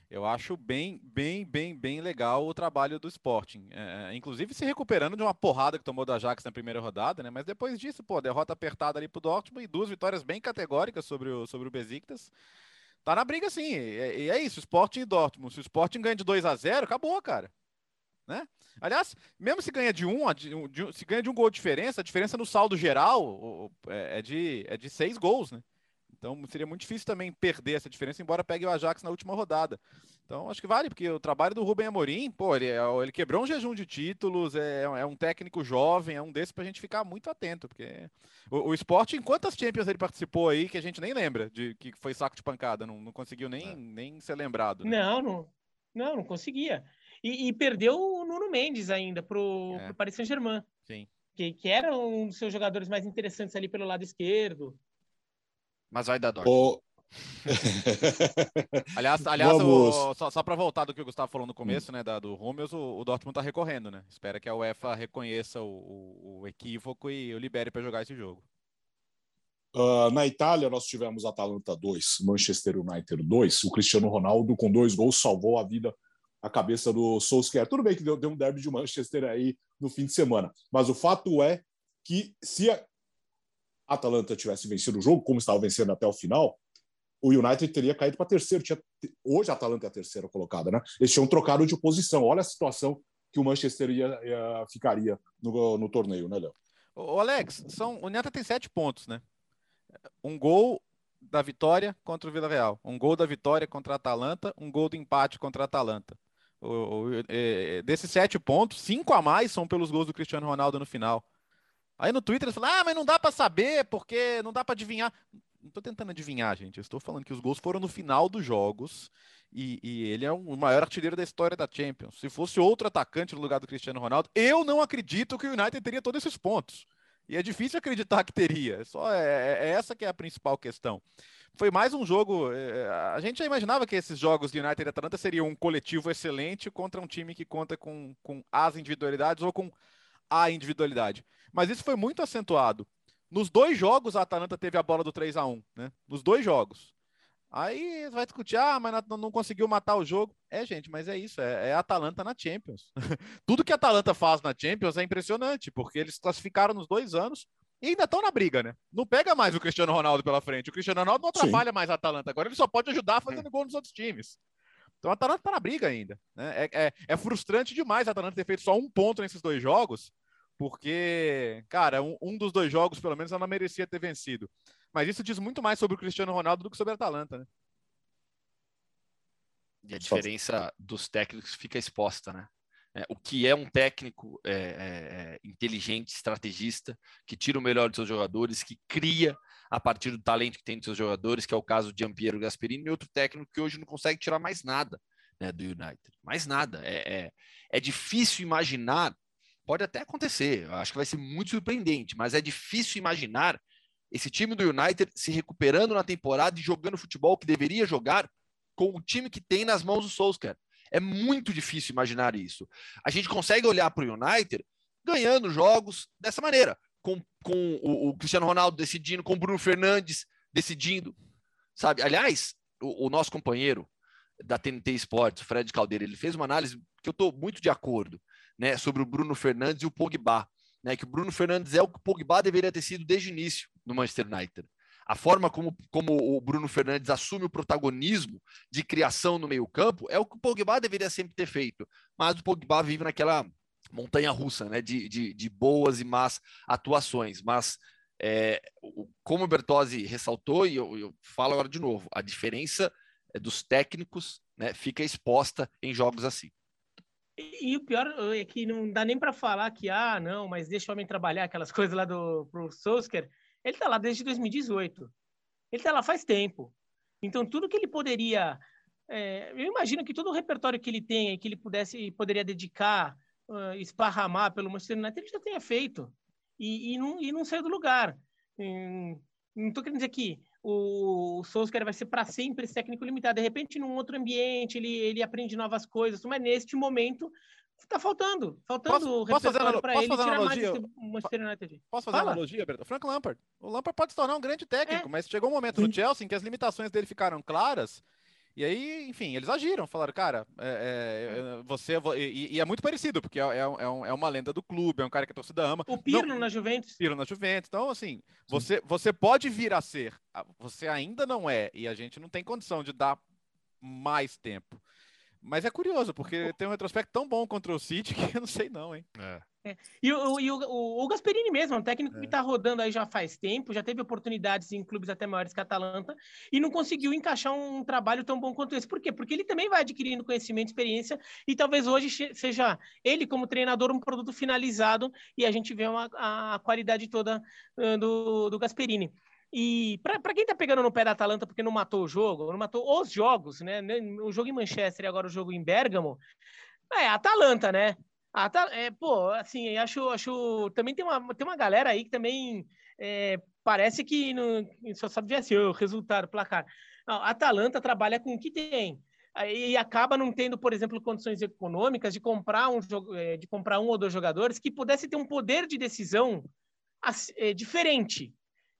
eu acho bem, bem, bem, bem legal o trabalho do Sporting. É, é, inclusive se recuperando de uma porrada que tomou do Ajax na primeira rodada, né? Mas depois disso, pô, derrota apertada ali pro Dortmund e duas vitórias bem categóricas sobre o, sobre o Besiktas. Tá na briga sim. E, é isso, Sporting e Dortmund. Se o Sporting ganha de 2 a 0 acabou, cara. Né? Aliás, mesmo se ganha de um, de, se ganha de um gol de diferença, a diferença no saldo geral é, é de, é de seis gols, né? Então seria muito difícil também perder essa diferença, embora pegue o Ajax na última rodada. Então acho que vale, porque o trabalho do Rubem Amorim, pô, ele, é, ele quebrou um jejum de títulos, é, é um técnico jovem, é um desses para a gente ficar muito atento, porque o, o esporte, em quantas Champions ele participou aí que a gente nem lembra de que foi saco de pancada, não, não conseguiu nem, é. nem ser lembrado. Né? Não, não, não, não conseguia. E, e, perdeu o Nuno Mendes ainda pro, é. pro Paris Saint-Germain. Sim. Que, que era um dos seus jogadores mais interessantes ali pelo lado esquerdo. Mas vai dar. O... [laughs] aliás, aliás o, só, só para voltar do que o Gustavo falou no começo, né, da, do Rúmeus, o, o, Dortmund está recorrendo, né? Espera que a UEFA reconheça o, o equívoco e o libere para jogar esse jogo. Uh, na Itália, nós tivemos Atalanta 2, Manchester United 2. O Cristiano Ronaldo, com dois gols, salvou a vida, a cabeça do Solskjaer. Tudo bem que deu, deu um derby de Manchester aí no fim de semana, mas o fato é que se a Atalanta tivesse vencido o jogo, como estava vencendo até o final, o United teria caído para terceiro. Tinha, hoje a Atalanta é a terceira colocada, né? Eles tinham trocado de posição. Olha a situação que o Manchester ia, ia ficaria no, no torneio, né, Léo? Alex, são, o United tem sete pontos, né? Um gol da vitória contra o Vila Real, um gol da vitória contra a Atalanta, um gol do empate contra a Atalanta. O, o, é, desses sete pontos, cinco a mais são pelos gols do Cristiano Ronaldo no final. Aí no Twitter eles falam, ah, mas não dá para saber, porque não dá para adivinhar. Não estou tentando adivinhar, gente. Eu estou falando que os gols foram no final dos jogos e, e, ele é o maior artilheiro da história da Champions. Se fosse outro atacante no lugar do Cristiano Ronaldo, eu não acredito que o United teria todos esses pontos. E é difícil acreditar que teria. Só é, é essa que é a principal questão. Foi mais um jogo. É, a gente já imaginava que esses jogos de United e Atalanta seriam um coletivo excelente contra um time que conta com, com as individualidades ou com a individualidade. Mas isso foi muito acentuado. Nos dois jogos, a Atalanta teve a bola do 3 a 1 né? Nos dois jogos. Aí vai discutir, ah, mas não conseguiu matar o jogo. É, gente, mas é isso, é, é Atalanta na Champions. [laughs] Tudo que a Atalanta faz na Champions é impressionante, porque eles classificaram nos dois anos e ainda estão na briga, né? Não pega mais o Cristiano Ronaldo pela frente. O Cristiano Ronaldo não atrapalha Sim. mais a Atalanta. Agora ele só pode ajudar fazendo gol nos outros times. Então a Atalanta está na briga ainda. Né? É, é, é, frustrante demais a Atalanta ter feito só um ponto nesses dois jogos, porque, cara, um, um, dos dois jogos, pelo menos, ela merecia ter vencido. Mas isso diz muito mais sobre o Cristiano Ronaldo do que sobre a Atalanta, né? E a diferença dos técnicos fica exposta, né? É, o que é um técnico é, é, é, inteligente, estrategista, que tira o melhor dos seus jogadores, que cria a partir do talento que tem dos seus jogadores, que é o caso de Ampiero Gasperini, e outro técnico que hoje não consegue tirar mais nada né, do United. Mais nada. É, é, é difícil imaginar, pode até acontecer, acho que vai ser muito surpreendente, mas é difícil imaginar esse time do United se recuperando na temporada e jogando futebol que deveria jogar com o time que tem nas mãos do Solskjaer. É muito difícil imaginar isso. A gente consegue olhar para o United ganhando jogos dessa maneira, com, com o, o, Cristiano Ronaldo decidindo, com o Bruno Fernandes decidindo, sabe? Aliás, o, o nosso companheiro da TNT Sports, o Fred Caldeira, ele fez uma análise que eu estou muito de acordo, né, sobre o Bruno Fernandes e o Pogba, né, que o Bruno Fernandes é o que o Pogba deveria ter sido desde o início no Manchester United a forma como, como o Bruno Fernandes assume o protagonismo de criação no meio-campo é o que o Pogba deveria sempre ter feito. Mas o Pogba vive naquela montanha russa, né? De, de, de boas e más atuações. Mas é, como o Bertozzi ressaltou, e eu, eu, falo agora de novo, a diferença é dos técnicos né, fica exposta em jogos assim. E, e o pior é que não dá nem para falar que, ah, não, mas deixa o homem trabalhar, aquelas [laughs] coisas lá do pro Solskjaer. Ele está lá desde 2018. Ele está lá faz tempo. Então, tudo que ele poderia. É, eu imagino que todo o repertório que ele tem, que ele pudesse poderia dedicar, uh, esparramar pelo Manchester United, ele já tenha feito. E, e, não, e não saiu do lugar. Hum, não estou querendo dizer que o, o Solskjaer vai ser para sempre esse técnico limitado. De repente, num outro ambiente, ele, ele aprende novas coisas. Mas neste momento, Tá faltando. Faltando posso, posso para ele tirar analogia? mais Manchester United. Posso fazer Fala. uma analogia, Berto? Frank Lampard. O Lampard pode se tornar um grande técnico, é. mas chegou um momento no Chelsea em que as limitações dele ficaram claras. E aí, enfim, eles agiram, falaram, cara, é, é, você. E, e, é muito parecido, porque é, é, é, um, é, uma lenda do clube, é um cara que a torcida ama. O Pirlo não, na Juventus. Pirlo na Juventus. Então, assim, você, você pode vir a ser, você ainda não é, e a gente não tem condição de dar mais tempo. Mas é curioso, porque tem um retrospecto tão bom contra o City [laughs] que eu não sei não, hein? É. É. E, o, e o, o, o, Gasperini mesmo, é um técnico é. que está rodando aí já faz tempo, já teve oportunidades em clubes até maiores que a Atalanta e não conseguiu encaixar um, um trabalho tão bom quanto esse. Por quê? Porque ele também vai adquirindo conhecimento, experiência e talvez hoje seja ele como treinador um produto finalizado e a gente vê uma, a, a qualidade toda uh, do, do Gasperini. E para quem tá pegando no pé da Atalanta porque não matou o jogo, não matou os jogos, né? O jogo em Manchester e agora o jogo em Bergamo, é a Atalanta, né? A é, pô, assim, acho, acho. Também tem uma, tem uma galera aí que também é, parece que não, só sabe ver assim, o resultado, placar. a Atalanta trabalha com o que tem. E acaba não tendo, por exemplo, condições econômicas de comprar um, é, de comprar um ou dois jogadores que pudesse ter um poder de decisão é, diferente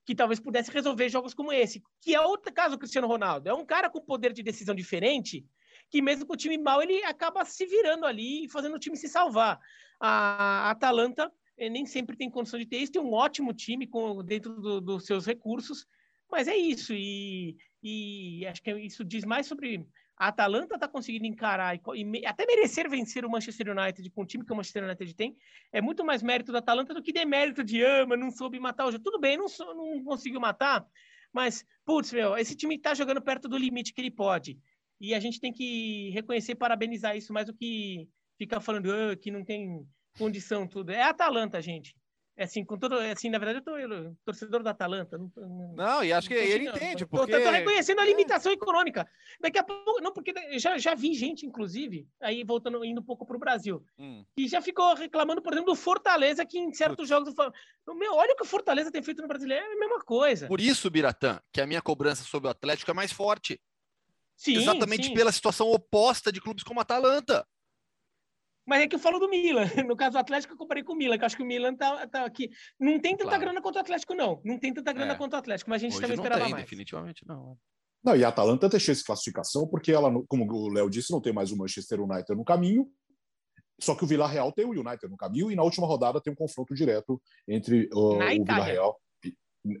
que talvez pudesse resolver jogos como esse, que é outro caso Cristiano Ronaldo. É um cara com poder de decisão diferente, que mesmo com o time mal, ele acaba se virando ali e fazendo o time se salvar. A Atalanta eh, nem sempre tem condição de ter isso, tem um ótimo time com, dentro do, dos seus recursos, mas é isso, e, e acho que isso diz mais sobre a Atalanta está conseguindo encarar e, e, até merecer vencer o Manchester United com o time que o Manchester United tem, é muito mais mérito da Atalanta do que demérito de ama, não soube matar o jogo. Tudo bem, não, não conseguiu matar, mas, putz, meu, esse time está jogando perto do limite que ele pode. E a gente tem que reconhecer e parabenizar isso mais do que ficar falando ah, que não tem condição, tudo. É a Atalanta, gente. É assim, com todo, é assim, na verdade, eu tô eu, torcedor da Atalanta. Não, não, não e acho que ele entende, porque... Eu tô reconhecendo a é. limitação econômica. Daqui a pouco, não, porque já, já vi gente, inclusive, aí voltando, indo um pouco para o Brasil, hum. que já ficou reclamando, por exemplo, do Fortaleza, que em certos jogos... Meu, olha o que o Fortaleza tem feito no Brasileiro, é a mesma coisa. Por isso, Biratã, que a minha cobrança sobre o Atlético é mais forte. Sim, Exatamente sim. pela situação oposta de clubes como a Atalanta. Mas é que eu falo do Milan. [laughs] No caso do Atlético, eu comparei com o Milan, que eu acho que o Milan tá, tá aqui. Não tem tanta claro. grana quanto o Atlético, não. Não tem tanta grana é. quanto o Atlético, mas a gente Hoje também esperava tem, mais. Definitivamente não. É. Não, e a Atalanta deixou essa classificação porque ela, como o Léo disse, não tem mais o Manchester United no caminho. Só que o Vila Real tem o United no caminho e na última rodada tem um confronto direto entre uh, o Vila Real.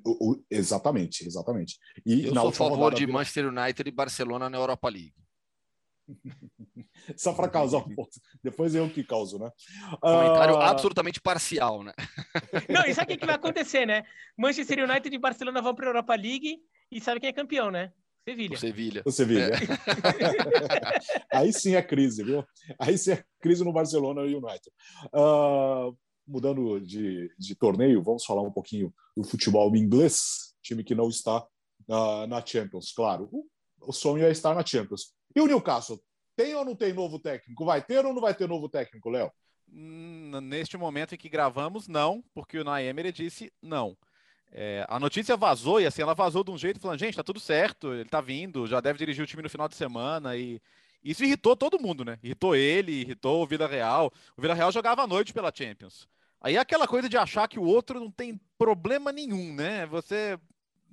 O, o, exatamente, exatamente. E eu sou a favor rodada... de Manchester United e Barcelona na Europa League. [laughs] Só para causar um pouco. Depois eu que causo, né? Comentário uh... absolutamente parcial, né? [laughs] Não, e sabe o que vai acontecer, né? Manchester United e Barcelona vão para a Europa League e sabe quem é campeão, né? Sevilha. O Sevilha. O Sevilha. É. [laughs] Aí sim é crise, viu? Aí sim é crise no Barcelona e United. Uh, mudando de, de torneio, vamos falar um pouquinho do futebol inglês, time que não está uh, na Champions, claro. O, o sonho é estar na Champions. E o Newcastle, tem ou não tem novo técnico? Vai ter ou não vai ter novo técnico, Léo? Hum, neste momento em que gravamos, não, porque o Naemer disse não. É, a notícia vazou e assim, ela vazou de um jeito falando, gente, tá tudo certo, ele tá vindo, já deve dirigir o time no final de semana e isso irritou todo mundo, né? Irritou ele, irritou o Vila Real. O Vila Real jogava à noite pela Champions. Aí é aquela coisa de achar que o outro não tem problema nenhum, né? Você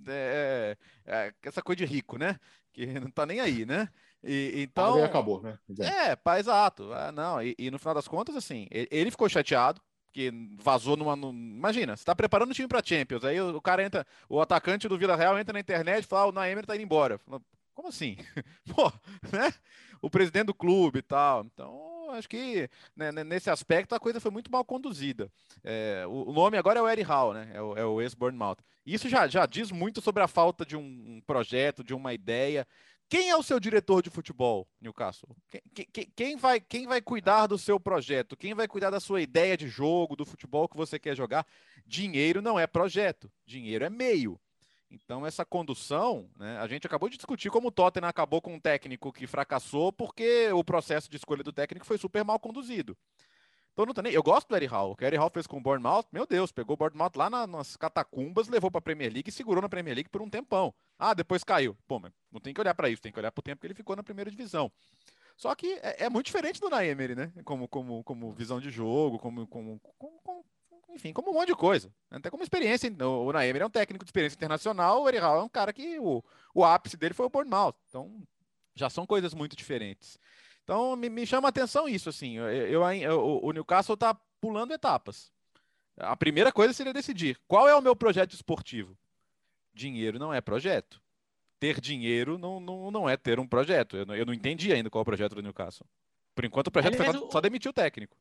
é, é, é essa coisa de rico, né? Que não tá nem aí, né? E, então. Acabou, né? É, pá, exato. Ah, não, e, e, no final das contas, assim, ele ficou chateado, que vazou numa. Imagina, você tá preparando o time pra Champions, aí o, o, cara entra, o atacante do Vila Real entra na internet e fala: ah, o Naemer tá indo embora. Fala, Como assim? [laughs] Pô, né? O presidente do clube e tal. Então, acho que né, nesse aspecto a coisa foi muito mal conduzida. É, o, nome agora é o Eddie Hall, né? É o, é o ex-Bournemouth. Isso já, já diz muito sobre a falta de um, um projeto, de uma ideia. Quem é o seu diretor de futebol, Newcastle? Quem, quem, quem, vai, quem vai cuidar do seu projeto? Quem vai cuidar da sua ideia de jogo, do futebol que você quer jogar? Dinheiro não é projeto, dinheiro é meio. Então, essa condução, né, a gente acabou de discutir como o Tottenham acabou com um técnico que fracassou porque o processo de escolha do técnico foi super mal conduzido. Então não tá nem. Eu gosto do Eddie Hall. O que o Eddie Hall fez com o Bournemouth, meu Deus, pegou o Bournemouth lá na, nas catacumbas, levou para a Premier League e segurou na Premier League por um tempão. Ah, depois caiu. Pô, mas não tem que olhar para isso, tem que olhar para o tempo que ele ficou na primeira divisão. Só que é, é muito diferente do Naemery, né? Como, como, como visão de jogo, como, como, como, enfim, como um monte de coisa. Até como experiência. O, o Naemery é um técnico de experiência internacional, o Eddie Hall é um cara que o, o ápice dele foi o Bournemouth. Então, já são coisas muito diferentes. Então, me, me chama a atenção isso, assim. Eu, eu, eu, o Newcastle está pulando etapas. A primeira coisa seria decidir qual é o meu projeto esportivo. Dinheiro não é projeto. Ter dinheiro não, não, não é ter um projeto. Eu não, eu não entendi ainda qual é o projeto do Newcastle. Por enquanto, o projeto Aliás, foi só, só demitir o técnico.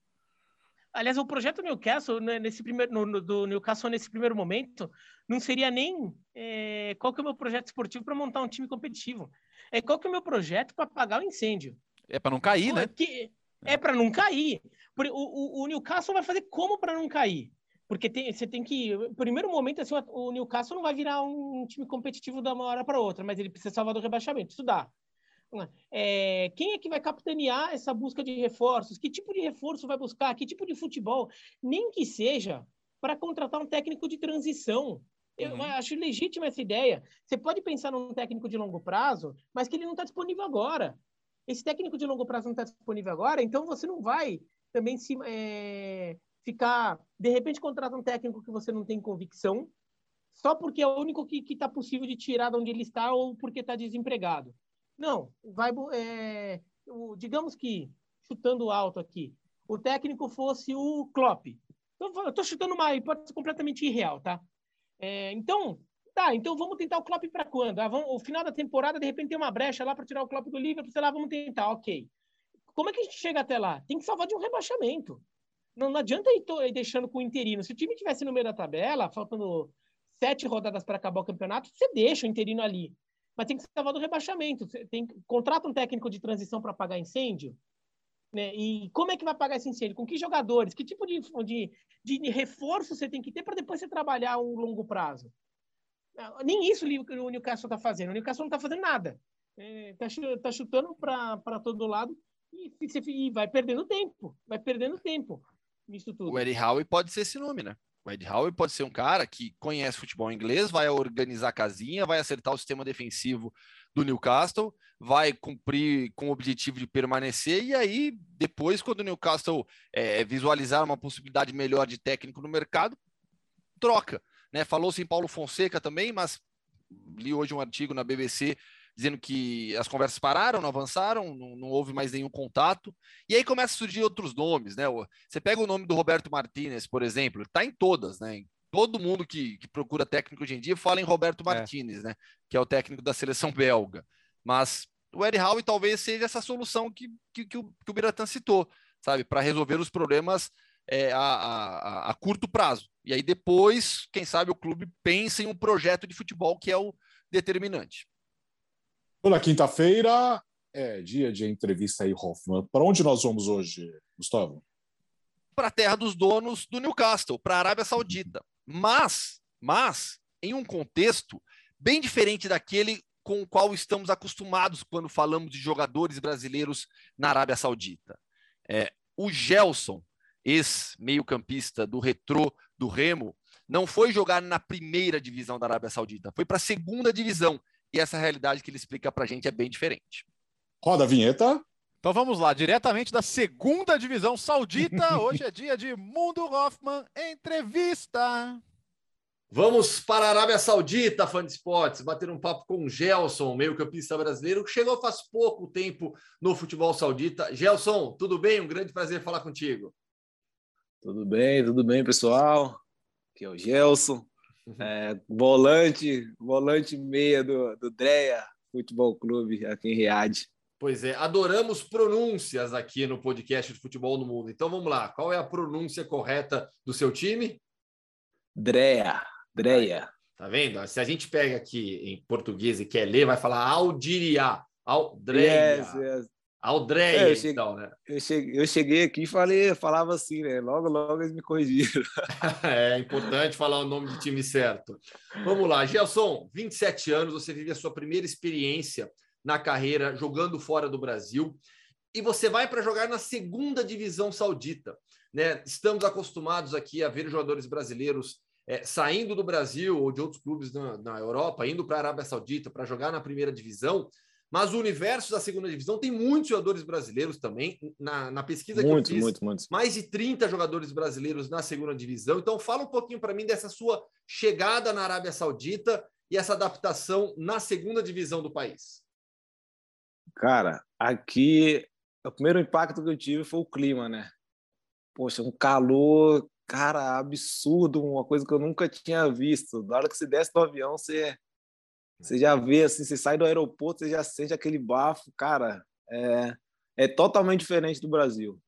Aliás, o projeto Newcastle, né, nesse primeiro, no, no, do Newcastle nesse primeiro momento, não seria nem é, qual que é o meu projeto esportivo para montar um time competitivo. É qual que é o meu projeto para apagar o incêndio. É para não cair, né? Que, é para não cair. O, o, o, Newcastle vai fazer como para não cair? Porque tem, você tem que. Primeiro momento, assim, o Newcastle não vai virar um time competitivo da uma hora para outra, mas ele precisa salvar do rebaixamento. Isso dá. É, quem é que vai capitanear essa busca de reforços? Que tipo de reforço vai buscar? Que tipo de futebol? Nem que seja para contratar um técnico de transição. Eu uhum. acho legítima essa ideia. Você pode pensar num técnico de longo prazo, mas que ele não está disponível agora. Esse técnico de longo prazo não está disponível agora, então você não vai também se é, ficar, de repente, contratar um técnico que você não tem convicção, só porque é o único que está possível de tirar de onde ele está ou porque está desempregado. Não, vai, é, digamos que, chutando alto aqui, o técnico fosse o Klopp. Eu estou chutando uma hipótese completamente irreal, tá? É, então, Tá, então vamos tentar o Klopp para quando? Ah, vamos, o final da temporada, de repente tem uma brecha lá para tirar o Klopp do Liverpool, sei lá, vamos tentar, ok. Como é que a gente chega até lá? Tem que salvar de um rebaixamento. Não, não adianta ir, ir deixando com o interino. Se o time tivesse no meio da tabela, faltando sete rodadas para acabar o campeonato, você deixa o interino ali. Mas tem que salvar do rebaixamento. Você tem, contrata um técnico de transição para apagar incêndio. Né? E como é que vai pagar esse incêndio? Com que jogadores? Que tipo de, de, de reforço você tem que ter para depois você trabalhar um longo prazo? Nem isso o Newcastle está fazendo. O Newcastle não está fazendo nada. Está é, tá chutando para todo lado e, e, vai perdendo tempo. Vai perdendo tempo nisso tudo. O Eddie Howe pode ser esse nome, né? O Eddie Howe pode ser um cara que conhece futebol inglês, vai organizar a casinha, vai acertar o sistema defensivo do Newcastle, vai cumprir com o objetivo de permanecer, e aí, depois, quando o Newcastle é, visualizar uma possibilidade melhor de técnico no mercado, troca. Né? Falou-se em Paulo Fonseca também, mas li hoje um artigo na BBC dizendo que as conversas pararam, não avançaram, não, não, houve mais nenhum contato. E aí começa a surgir outros nomes, né? Você pega o nome do Roberto Martinez, por exemplo, está em todas, né? Todo mundo que, que, procura técnico hoje em dia fala em Roberto. Martinez, é. né? Que é o técnico da seleção belga. Mas o Eddie Howe talvez seja essa solução que, que, que o, que o Biratan citou, sabe, para resolver os problemas é, a, a, a, curto prazo. E aí depois, quem sabe, o clube pensa em um projeto de futebol que é o determinante. Na quinta-feira é dia de entrevista aí, Hoffman. Para onde nós vamos hoje, Gustavo? Para a terra dos donos do Newcastle, para a Arábia Saudita. Mas, mas, em um contexto bem diferente daquele com o qual estamos acostumados quando falamos de jogadores brasileiros na Arábia Saudita. É, o Gelson, ex-meio-campista do Retrô do Remo, não foi jogar na primeira divisão da Arábia Saudita, foi para a segunda divisão. E essa realidade que ele explica para a gente é bem diferente. Roda a vinheta. Então vamos lá, diretamente da segunda divisão saudita. [laughs] Hoje é dia de Mundo Hoffman Entrevista. Vamos para a Arábia Saudita, fã de esportes, bater um papo com o Gelson, meio-campista brasileiro, que chegou faz pouco tempo no futebol saudita. Gelson, tudo bem? Um grande prazer falar contigo. Tudo bem, tudo bem, pessoal. Aqui é o Gelson, [laughs] é, volante, volante meia do, do Dreia Futebol Clube aqui em Riad. Pois é, adoramos pronúncias aqui no podcast de Futebol no Mundo. Então vamos lá, qual é a pronúncia correta do seu time? Dreia. Dreia. Tá vendo? Se a gente pega aqui em português e quer ler, vai falar Aldiria. Aldreia. Yes, yes. Aldreia, é, cheguei, então, né? Eu cheguei, eu cheguei aqui e falei, falava assim, né? Logo, logo eles me corrigiram. [laughs] [laughs] é importante falar o nome do time certo. Vamos lá, Gelson, 27 anos, você vive a sua primeira experiência na carreira jogando fora do Brasil e você vai para jogar na segunda divisão saudita. Né? Estamos acostumados aqui a ver jogadores brasileiros é, saindo do Brasil ou de outros clubes na, na Europa, indo para a Arábia Saudita para jogar na primeira divisão. Mas o universo da segunda divisão tem muitos jogadores brasileiros também. Na, na pesquisa muito, que eu fiz, muito, muito. mais de 30 jogadores brasileiros na segunda divisão. Então, fala um pouquinho para mim dessa sua chegada na Arábia Saudita e essa adaptação na segunda divisão do país. Cara, aqui o primeiro impacto que eu tive foi o clima, né? Poxa, um calor cara, absurdo, uma coisa que eu nunca tinha visto. Na hora que você desce do avião, você, você já vê, assim, você sai do aeroporto, você já sente aquele bafo, cara, é, é totalmente diferente do Brasil,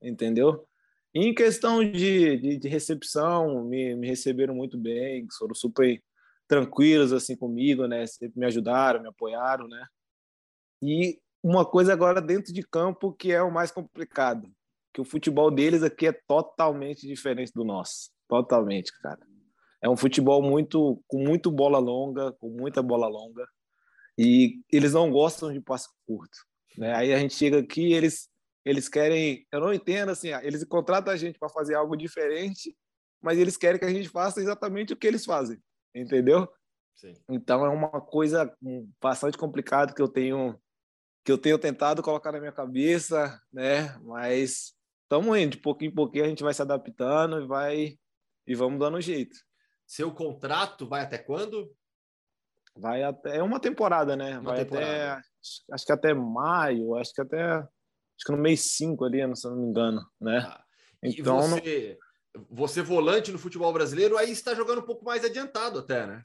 entendeu? E em questão de, de, de recepção, me, me receberam muito bem, foram super tranquilos assim comigo, né? Sempre me ajudaram, me apoiaram, né? E uma coisa agora dentro de campo que é o mais complicado, que o futebol deles aqui é totalmente diferente do nosso. Totalmente, cara. É um futebol muito com muito bola longa, com muita bola longa. E eles não gostam de passe curto, né? Aí a gente chega aqui, eles eles querem, eu não entendo assim, eles contratam a gente para fazer algo diferente, mas eles querem que a gente faça exatamente o que eles fazem, entendeu? Sim. Então é uma coisa bastante complicada que eu tenho que eu tenho tentado colocar na minha cabeça, né? Mas estamos indo, de pouquinho em pouquinho a gente vai se adaptando e vai e vamos dando jeito. Seu contrato vai até quando? Vai até é uma temporada, né? Uma vai temporada. até acho que até maio, acho que até acho que no mês 5 ali, se não me engano, né? Ah, então você, você volante no futebol brasileiro, aí está jogando um pouco mais adiantado até, né?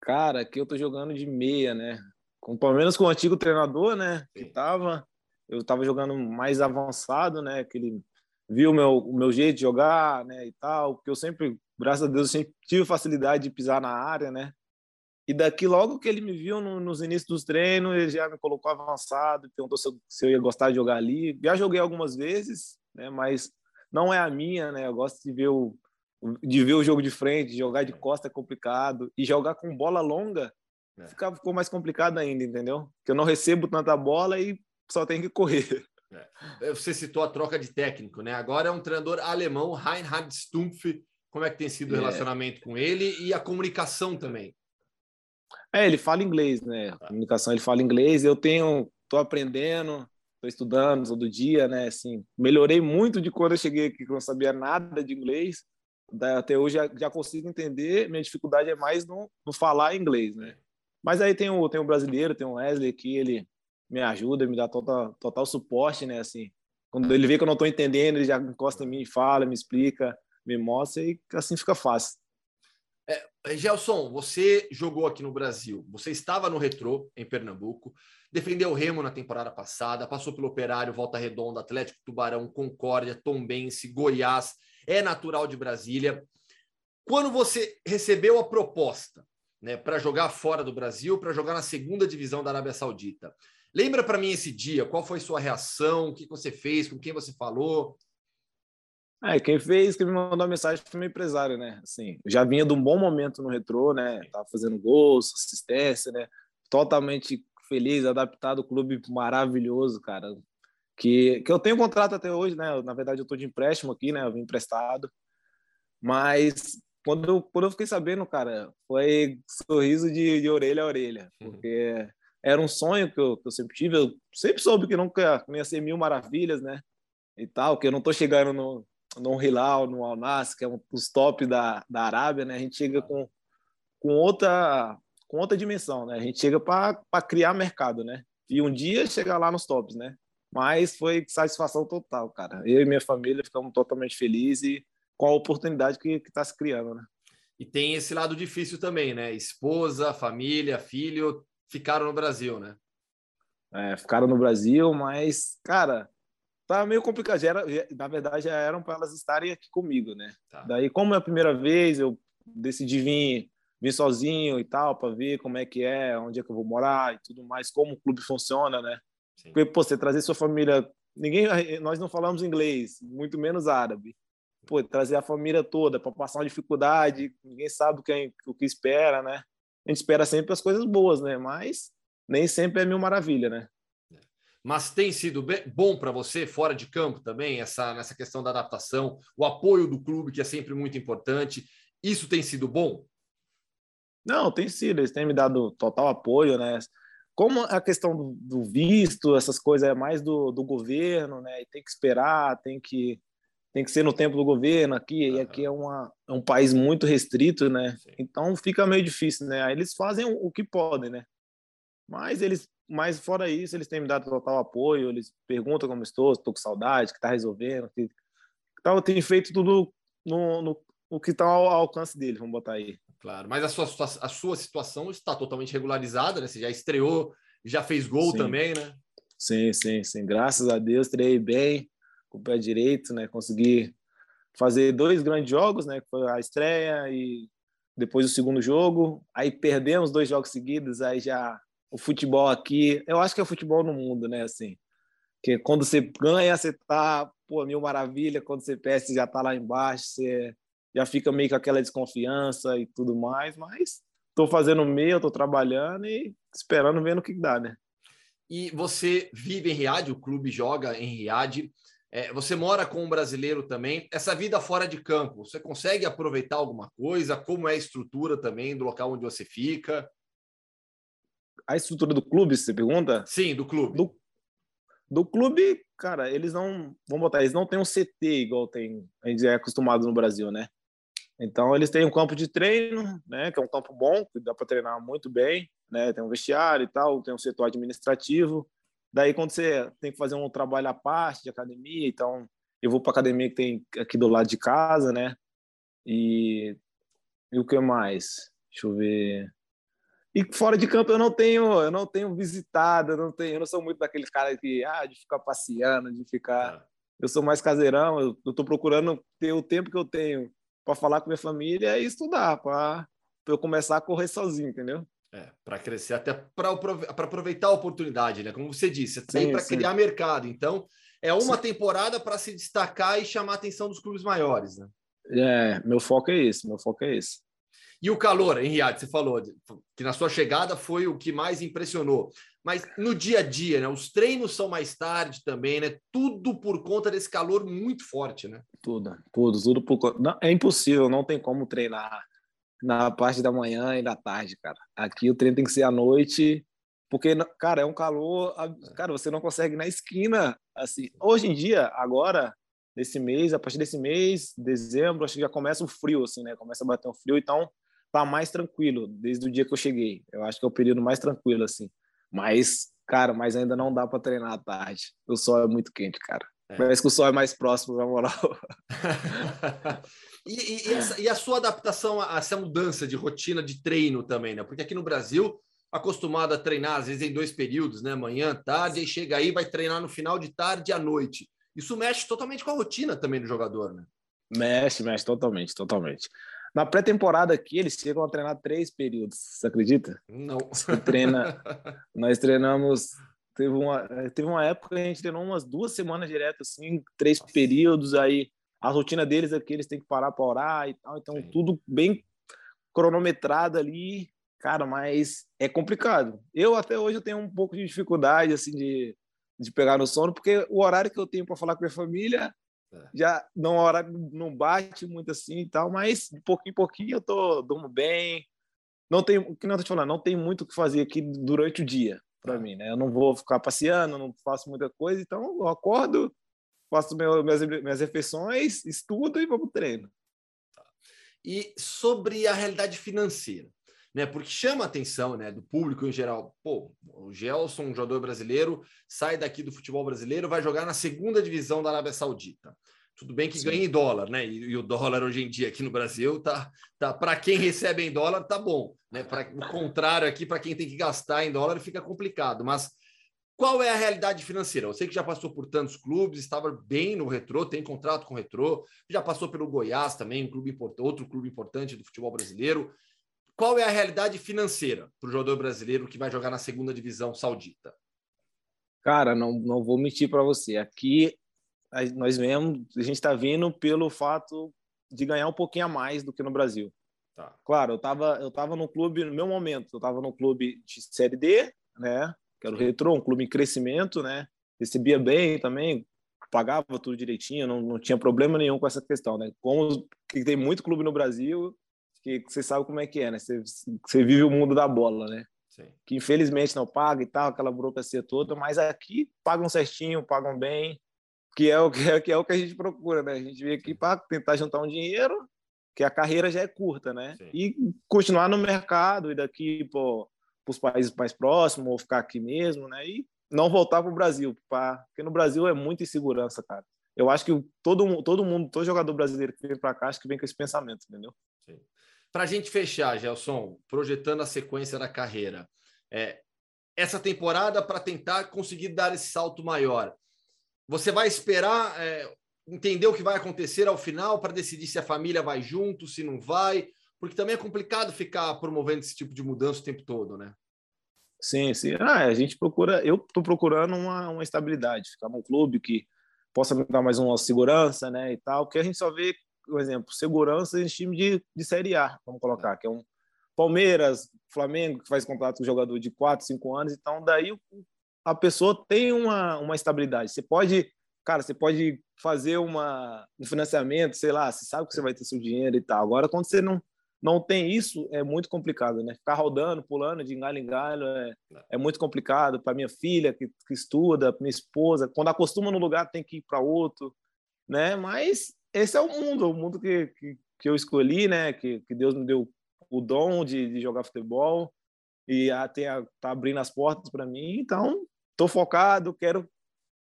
Cara, aqui eu tô jogando de meia, né? Com, pelo menos com o antigo treinador, né? Sim. Que tava eu estava jogando mais avançado, né? Que ele viu meu, o meu jeito de jogar, né? E tal, porque eu sempre, graças a Deus, sempre tive facilidade de pisar na área, né? E daqui, logo que ele me viu no, nos inícios dos treinos, ele já me colocou avançado, perguntou se eu, se eu ia gostar de jogar ali. Já joguei algumas vezes, né? Mas não é a minha, né? Eu gosto de ver o, de ver o jogo de frente, jogar de costa é complicado. E jogar com bola longa é. ficou mais complicado ainda, entendeu? Porque eu não recebo tanta bola e só tem que correr. É. Você citou a troca de técnico, né? Agora é um treinador alemão, Reinhard Stumpf. Como é que tem sido o é. relacionamento é. com ele e a comunicação também? É, ele fala inglês, né? A tá. comunicação ele fala inglês. Eu tenho, tô aprendendo, tô estudando todo dia, né? Assim, melhorei muito de quando eu cheguei aqui, que eu não sabia nada de inglês. Até hoje já, já consigo entender. Minha dificuldade é mais no, no falar inglês, né? Mas aí tem o, tem o brasileiro, tem o Wesley aqui, ele me ajuda, me dá total, total suporte, né? Assim, quando ele vê que eu não estou entendendo, ele já encosta em mim, fala, me explica, me mostra e assim fica fácil. É, Gelson, você jogou aqui no Brasil, você estava no Retrô, em Pernambuco, defendeu o Remo na temporada passada, passou pelo Operário, Volta Redonda, Atlético Tubarão, Concórdia, Tombense, Goiás, é natural de Brasília. Quando você recebeu a proposta né, para jogar fora do Brasil, para jogar na segunda divisão da Arábia Saudita, lembra para mim esse dia, qual foi sua reação, o que você fez, com quem você falou? É, quem fez, quem me mandou a mensagem foi meu empresário, né? Assim, já vinha de um bom momento no retrô, né? Tava fazendo gols, assistência, né? Totalmente feliz, adaptado, clube maravilhoso, cara. Que, que eu tenho contrato até hoje, né? Na verdade, eu tô de empréstimo aqui, né? Eu vim emprestado. Mas quando eu, quando eu fiquei sabendo, cara, foi sorriso de, de orelha a orelha, uhum. porque era um sonho que eu, que eu sempre tive. Eu sempre soube que nunca ia ser mil maravilhas, né? E tal, que eu não tô chegando no, no Hilal, no Al Nassr, que é um dos top da, da Arábia, né? A gente chega com, com outra com outra dimensão, né? A gente chega para criar mercado, né? E um dia chegar lá nos tops, né? Mas foi satisfação total, cara. Eu e minha família ficamos totalmente felizes com a oportunidade que está se criando, né? E tem esse lado difícil também, né? Esposa, família, filho ficaram no Brasil, né? É, ficaram no Brasil, mas, cara, tá meio complicado. Já era, na verdade, já eram para elas estarem aqui comigo, né? Tá. Daí, como é a primeira vez, eu decidi vir, vir sozinho e tal, para ver como é que é, onde é que eu vou morar e tudo mais, como o clube funciona, né? Sim. Porque, pô, você trazer sua família. Ninguém, nós não falamos inglês, muito menos árabe. Pô, trazer a família toda para passar uma dificuldade, ninguém sabe o que, o que espera, né? A gente espera sempre as coisas boas, né? Mas nem sempre é mil maravilha, né? Mas tem sido bom para você fora de campo também, essa, nessa questão da adaptação, o apoio do clube, que é sempre muito importante. Isso tem sido bom? Não, tem sido, eles têm me dado total apoio, né? Como a questão do, do visto, essas coisas é mais do, do governo, né? E tem que esperar, tem que tem que ser no tempo do governo aqui, uhum. e aqui é, uma, é um país muito restrito, né? Sim. Então fica meio difícil, né? Aí eles fazem o, o que podem, né? Mas eles mas fora isso, eles têm me dado total apoio, eles perguntam como estou, estou com saudade, que está resolvendo, que tal, tem feito tudo no, no, no que está ao alcance deles, vamos botar aí. Claro, mas a sua, a sua situação está totalmente regularizada, né? Você já estreou, já fez gol sim. também, né? Sim, sim, sim. Graças a Deus, treinei bem, com o pé direito, né? Consegui fazer dois grandes jogos, né? Que foi a estreia e depois o segundo jogo. Aí perdemos dois jogos seguidos, aí já o futebol aqui, eu acho que é o futebol no mundo, né? Assim, que quando você ganha, você tá, pô, mil maravilha, quando você perde, você já tá lá embaixo, você já fica meio com aquela desconfiança e tudo mais, mas tô fazendo o meu, tô trabalhando e esperando ver no que dá, né? E você vive em Riad, o clube joga em Riad. É, você mora com um brasileiro também. Essa vida fora de campo, você consegue aproveitar alguma coisa? Como é a estrutura também do local onde você fica? A estrutura do clube, você pergunta? Sim, do clube. Do, do clube, cara, eles não, vamos botar, eles não têm um CT igual tem, a gente é acostumado no Brasil, né? Então eles têm um campo de treino, né, que é um campo bom, que dá para treinar muito bem, né? Tem um vestiário e tal, tem um setor administrativo. Daí quando você tem que fazer um trabalho à parte de academia, então eu vou para academia que tem aqui do lado de casa, né? E e o que mais? Deixa eu ver. E fora de campo eu não tenho, eu não tenho visitado, eu não tenho, eu não sou muito daqueles caras que ah, de ficar passeando, de ficar. É. Eu sou mais caseirão, eu estou procurando ter o tempo que eu tenho para falar com minha família e estudar, para eu começar a correr sozinho, entendeu? É, para crescer, até para aproveitar a oportunidade, né? Como você disse, tem para criar mercado. Então, é uma sim. temporada para se destacar e chamar a atenção dos clubes maiores, né? É, meu foco é esse, meu foco é esse. E o calor, em Riad, você falou que na sua chegada foi o que mais impressionou. Mas no dia a dia, né? Os treinos são mais tarde também, né? Tudo por conta desse calor muito forte, né? Tudo, tudo, tudo por conta. É impossível, não tem como treinar na parte da manhã e da tarde, cara. Aqui o treino tem que ser à noite, porque, cara, é um calor. Cara, você não consegue na esquina. assim. Hoje em dia, agora, nesse mês, a partir desse mês, dezembro, acho que já começa o frio, assim, né? Começa a bater um frio, então tá mais tranquilo desde o dia que eu cheguei. Eu acho que é o período mais tranquilo, assim. Mas, cara, mas ainda não dá para treinar à tarde. O sol é muito quente, cara. É. Parece que o sol é mais próximo, na moral. [laughs] e, e, essa, e, a sua adaptação a essa mudança de rotina de treino também, né? Porque aqui no Brasil, acostumado a treinar, às vezes em dois períodos, né? Manhã, tarde, e chega aí, vai treinar no final de tarde e à noite. Isso mexe totalmente com a rotina também do jogador, né? Mexe, mexe totalmente, totalmente. Na pré-temporada aqui, eles chegam a treinar três períodos, você acredita? Não. Você treina, [laughs] nós treinamos Teve uma, teve uma época que a gente treinou umas duas semanas direto, assim, três períodos, aí a rotina deles é que eles têm que parar para orar e tal, então Sim. tudo bem cronometrado ali, cara, mas é complicado. Eu até hoje eu tenho um pouco de dificuldade, assim, de, de pegar no sono, porque o horário que eu tenho para falar com a minha família. Já não horário não bate muito assim e tal, mas de pouquinho em pouquinho eu tô durmo bem. Não tem, o que não tô te falando, não tem muito o que fazer aqui durante o dia para mim, né? Eu não vou ficar passeando, não faço muita coisa, então eu acordo, faço meu, minhas, minhas refeições, estudo e vou para o treino. E sobre a realidade financeira, né? Porque chama a atenção, né, do público em geral. Pô, o Gelson, um jogador brasileiro, sai daqui do futebol brasileiro, vai jogar na segunda divisão da Arábia Saudita. Tudo bem que Sim. ganha em dólar, né? E, e, o dólar hoje em dia aqui no Brasil tá, tá para quem recebe em dólar tá bom, né? Para o contrário aqui para quem tem que gastar em dólar fica complicado. Mas qual é a realidade financeira? Eu sei que já passou por tantos clubes, estava bem no Retrô, tem contrato com o Retrô, já passou pelo Goiás também, um clube outro clube importante do futebol brasileiro. Qual é a realidade financeira para o jogador brasileiro que vai jogar na segunda divisão saudita? Cara, não, não vou mentir para você. Aqui nós vemos, a gente está vindo pelo fato de ganhar um pouquinho a mais do que no Brasil. Tá. Claro, eu estava eu tava no clube, no meu momento, eu estava no clube de Série D, né? Que era o Retro, um clube em crescimento, né? Recebia bem também, pagava tudo direitinho, não, não tinha problema nenhum com essa questão, né? Como que tem muito clube no Brasil, que, que você sabe como é que é, né? Você, você vive o mundo da bola, né? Sim. Que infelizmente não paga e tal, aquela burocracia toda, mas aqui pagam certinho, pagam bem, que é o que é, que é o que a gente procura, né? A gente veio aqui para tentar juntar um dinheiro, que a carreira já é curta, né? Sim. E continuar no mercado e daqui para os países mais próximos ou ficar aqui mesmo, né? E não voltar para o Brasil, pra... porque no Brasil é muita insegurança, cara. Eu acho que todo todo mundo, todo jogador brasileiro que vem para cá, acho que vem com esse pensamento, entendeu? Para a gente fechar, Gelson, projetando a sequência da carreira, é, essa temporada para tentar conseguir dar esse salto maior você vai esperar é, entender o que vai acontecer ao final para decidir se a família vai junto, se não vai, porque também é complicado ficar promovendo esse tipo de mudança o tempo todo, né? Sim, sim. Ah, a gente procura, eu estou procurando uma, uma estabilidade, ficar num clube que possa me dar mais uma segurança, né, e tal, porque a gente só vê, por exemplo, segurança em time de, de Série A, vamos colocar, que é um Palmeiras, Flamengo, que faz contrato com jogador de 4, 5 anos, então daí a pessoa tem uma, uma estabilidade. Você pode, cara, você pode fazer uma, um financiamento, sei lá, você sabe que você vai ter seu dinheiro e tal. Agora, quando você não, não tem isso, é muito complicado, né? Ficar rodando, pulando de galho em galho é, é muito complicado para minha filha que, que estuda, minha esposa. Quando acostuma no lugar, tem que ir para outro, né? Mas esse é o mundo, o mundo que, que, que eu escolhi, né? Que, que Deus me deu o dom de, de jogar futebol e até tá abrindo as portas para mim. Então, tô focado, quero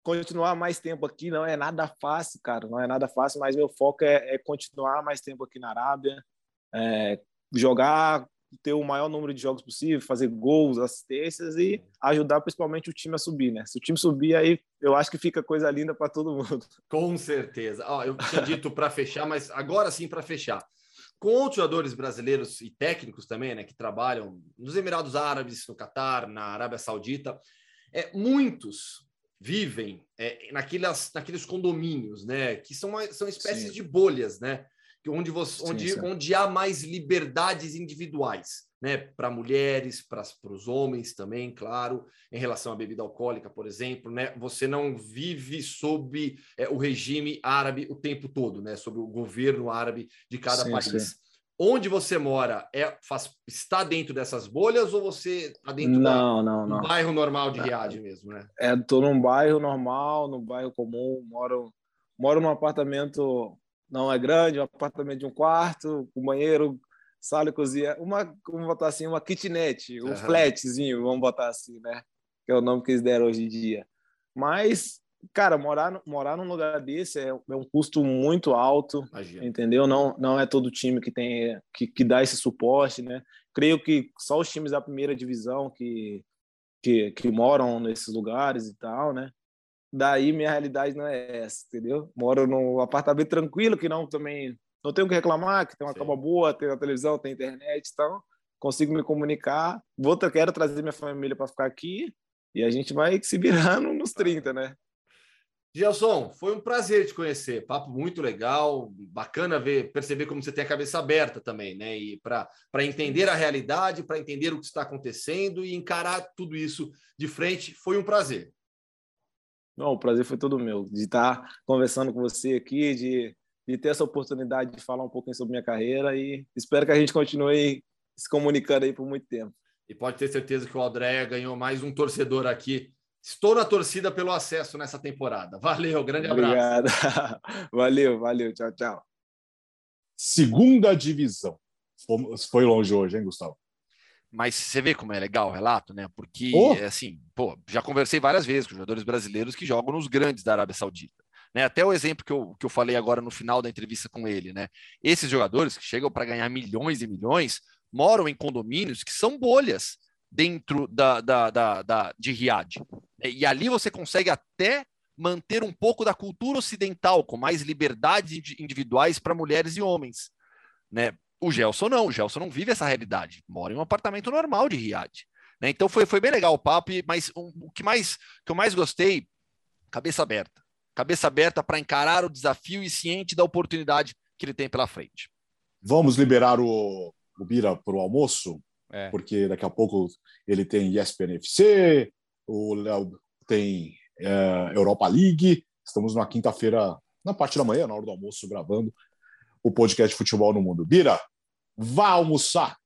continuar mais tempo aqui. Não é nada fácil, cara, não é nada fácil, mas meu foco é, é continuar mais tempo aqui na Arábia, é, jogar, ter o maior número de jogos possível, fazer gols, assistências e ajudar principalmente o time a subir, né? Se o time subir, aí eu acho que fica coisa linda para todo mundo. [laughs] Com certeza. Oh, eu tinha dito para fechar, mas agora sim para fechar. Com outros jogadores brasileiros e técnicos também, né, que trabalham nos Emirados Árabes, no Catar, na Arábia Saudita, é, muitos vivem é, naquelas, naqueles condomínios, né? Que são, são espécies sim. de bolhas, né? Onde, você, sim, onde, sim. onde há mais liberdades individuais, né? Para mulheres, para os homens também, claro, em relação à bebida alcoólica, por exemplo, né? Você não vive sob é, o regime árabe o tempo todo, né? Sobre o governo árabe de cada país onde você mora é, faz, está dentro dessas bolhas ou você está dentro não, da, não, não. do bairro normal de Riad mesmo, né? É, tô num bairro normal, num bairro comum, moro, moro num apartamento, não é grande, um apartamento de um quarto, com banheiro, sala e cozinha, uma, vamos botar assim, uma kitnet, um uhum. flatzinho, vamos botar assim, né? Que é o nome que eles deram hoje em dia. Mas cara, morar, morar num lugar desse é, é um custo muito alto, Imagina. entendeu? Não, não é todo time que tem que, que dá esse suporte, né? Creio que só os times da primeira divisão que, que, que moram nesses lugares e tal, né? Daí minha realidade não é essa, entendeu? Moro num apartamento tranquilo, que não também não tenho o que reclamar, que tem uma Sim. cama boa, tem a televisão, tem internet, então consigo me comunicar. Vou, quero trazer minha família para ficar aqui e a gente vai se virando nos 30, né? Gelson, foi um prazer te conhecer. Papo muito legal, bacana ver, perceber como você tem a cabeça aberta também, né? E para entender a realidade, para entender o que está acontecendo e encarar tudo isso de frente, foi um prazer. Não, o prazer foi todo meu, de estar conversando com você aqui, de, de ter essa oportunidade de falar um pouquinho sobre minha carreira e espero que a gente continue se comunicando aí por muito tempo. E pode ter certeza que o André ganhou mais um torcedor aqui. Estou na torcida pelo acesso nessa temporada. Valeu, grande abraço. Obrigado. [laughs] valeu, valeu. Tchau, tchau. Segunda divisão. Fomos- Foi longe hoje, hein, Gustavo? Mas você vê como é legal o relato, né? Porque, Oh. assim, pô, já conversei várias vezes com jogadores brasileiros que jogam nos grandes da Arábia Saudita. Né? Até o exemplo que eu, que eu falei agora no final da entrevista com ele, né? Esses jogadores que chegam para ganhar milhões e milhões moram em condomínios que são bolhas dentro da, da, da, da- de Riad. E ali você consegue até manter um pouco da cultura ocidental, com mais liberdades indi- individuais para mulheres e homens. Né? O Gelson não, o Gelson não vive essa realidade, mora em um apartamento normal de Riad. Né? Então foi, foi bem legal o papo, mas um- o que, mais, que eu mais gostei, cabeça aberta. Cabeça aberta para encarar o desafio e ciente da oportunidade que ele tem pela frente. Vamos liberar o, o Bira para o almoço, É. porque daqui a pouco ele tem ESPN FC, o Léo tem é, Europa League. Estamos na quinta-feira, na parte da manhã, na hora do almoço, gravando o podcast Futebol no Mundo. Bira, vá almoçar.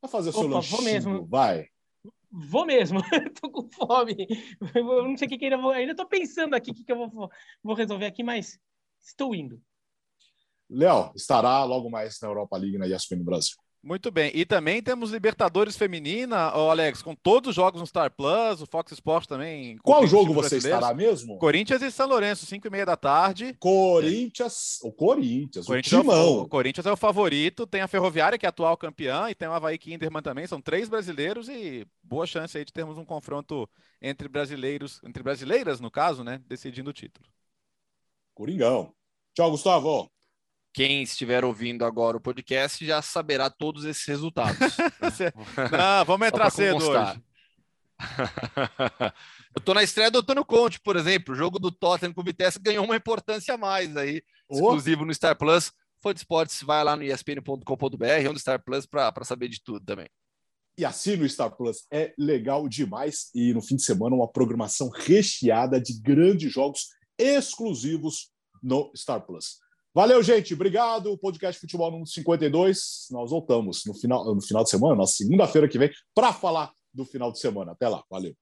Vai fazer seu Opa, vou lanchinho, mesmo. vai. Vou mesmo, [laughs] tô com fome. Eu não sei o que, que ainda vou. Ainda tô pensando aqui o que, que eu vou, vou resolver aqui, mas estou indo. Léo, estará logo mais na Europa League na ESPN Brasil. Muito bem. E também temos Libertadores Feminina, ô Alex, com todos os jogos no Star Plus, o Fox Sports também. Qual jogo você estará mesmo? Corinthians e São Lourenço, 5 e meia da tarde. Corinthians, o Corinthians, Corinthians o é o, Timão. o Corinthians é o favorito, tem a Ferroviária, que é atual campeã, e tem o Havaí Kinderman também. São três brasileiros e boa chance aí de termos um confronto entre brasileiros, entre brasileiras, no caso, né? Decidindo o título. Coringão. Tchau, Gustavo. Quem estiver ouvindo agora o podcast já saberá todos esses resultados. [laughs] [laughs] Não, vamos entrar cedo constar. hoje. [laughs] Eu tô na estreia do Antônio Conte, por exemplo. O jogo do Tottenham com o Vitesse ganhou uma importância a mais aí, Ô, exclusivo no Star Plus. Foi de esportes, vai lá no espn.com.br, onde Star Plus, para saber de tudo também. e assina o Star Plus. É legal demais. E no fim de semana, uma programação recheada de grandes jogos exclusivos no Star Plus. Valeu, gente. Obrigado. Podcast Futebol número 52. Nós voltamos no final, no final de semana, na segunda-feira que vem, para falar do final de semana. Até lá. Valeu.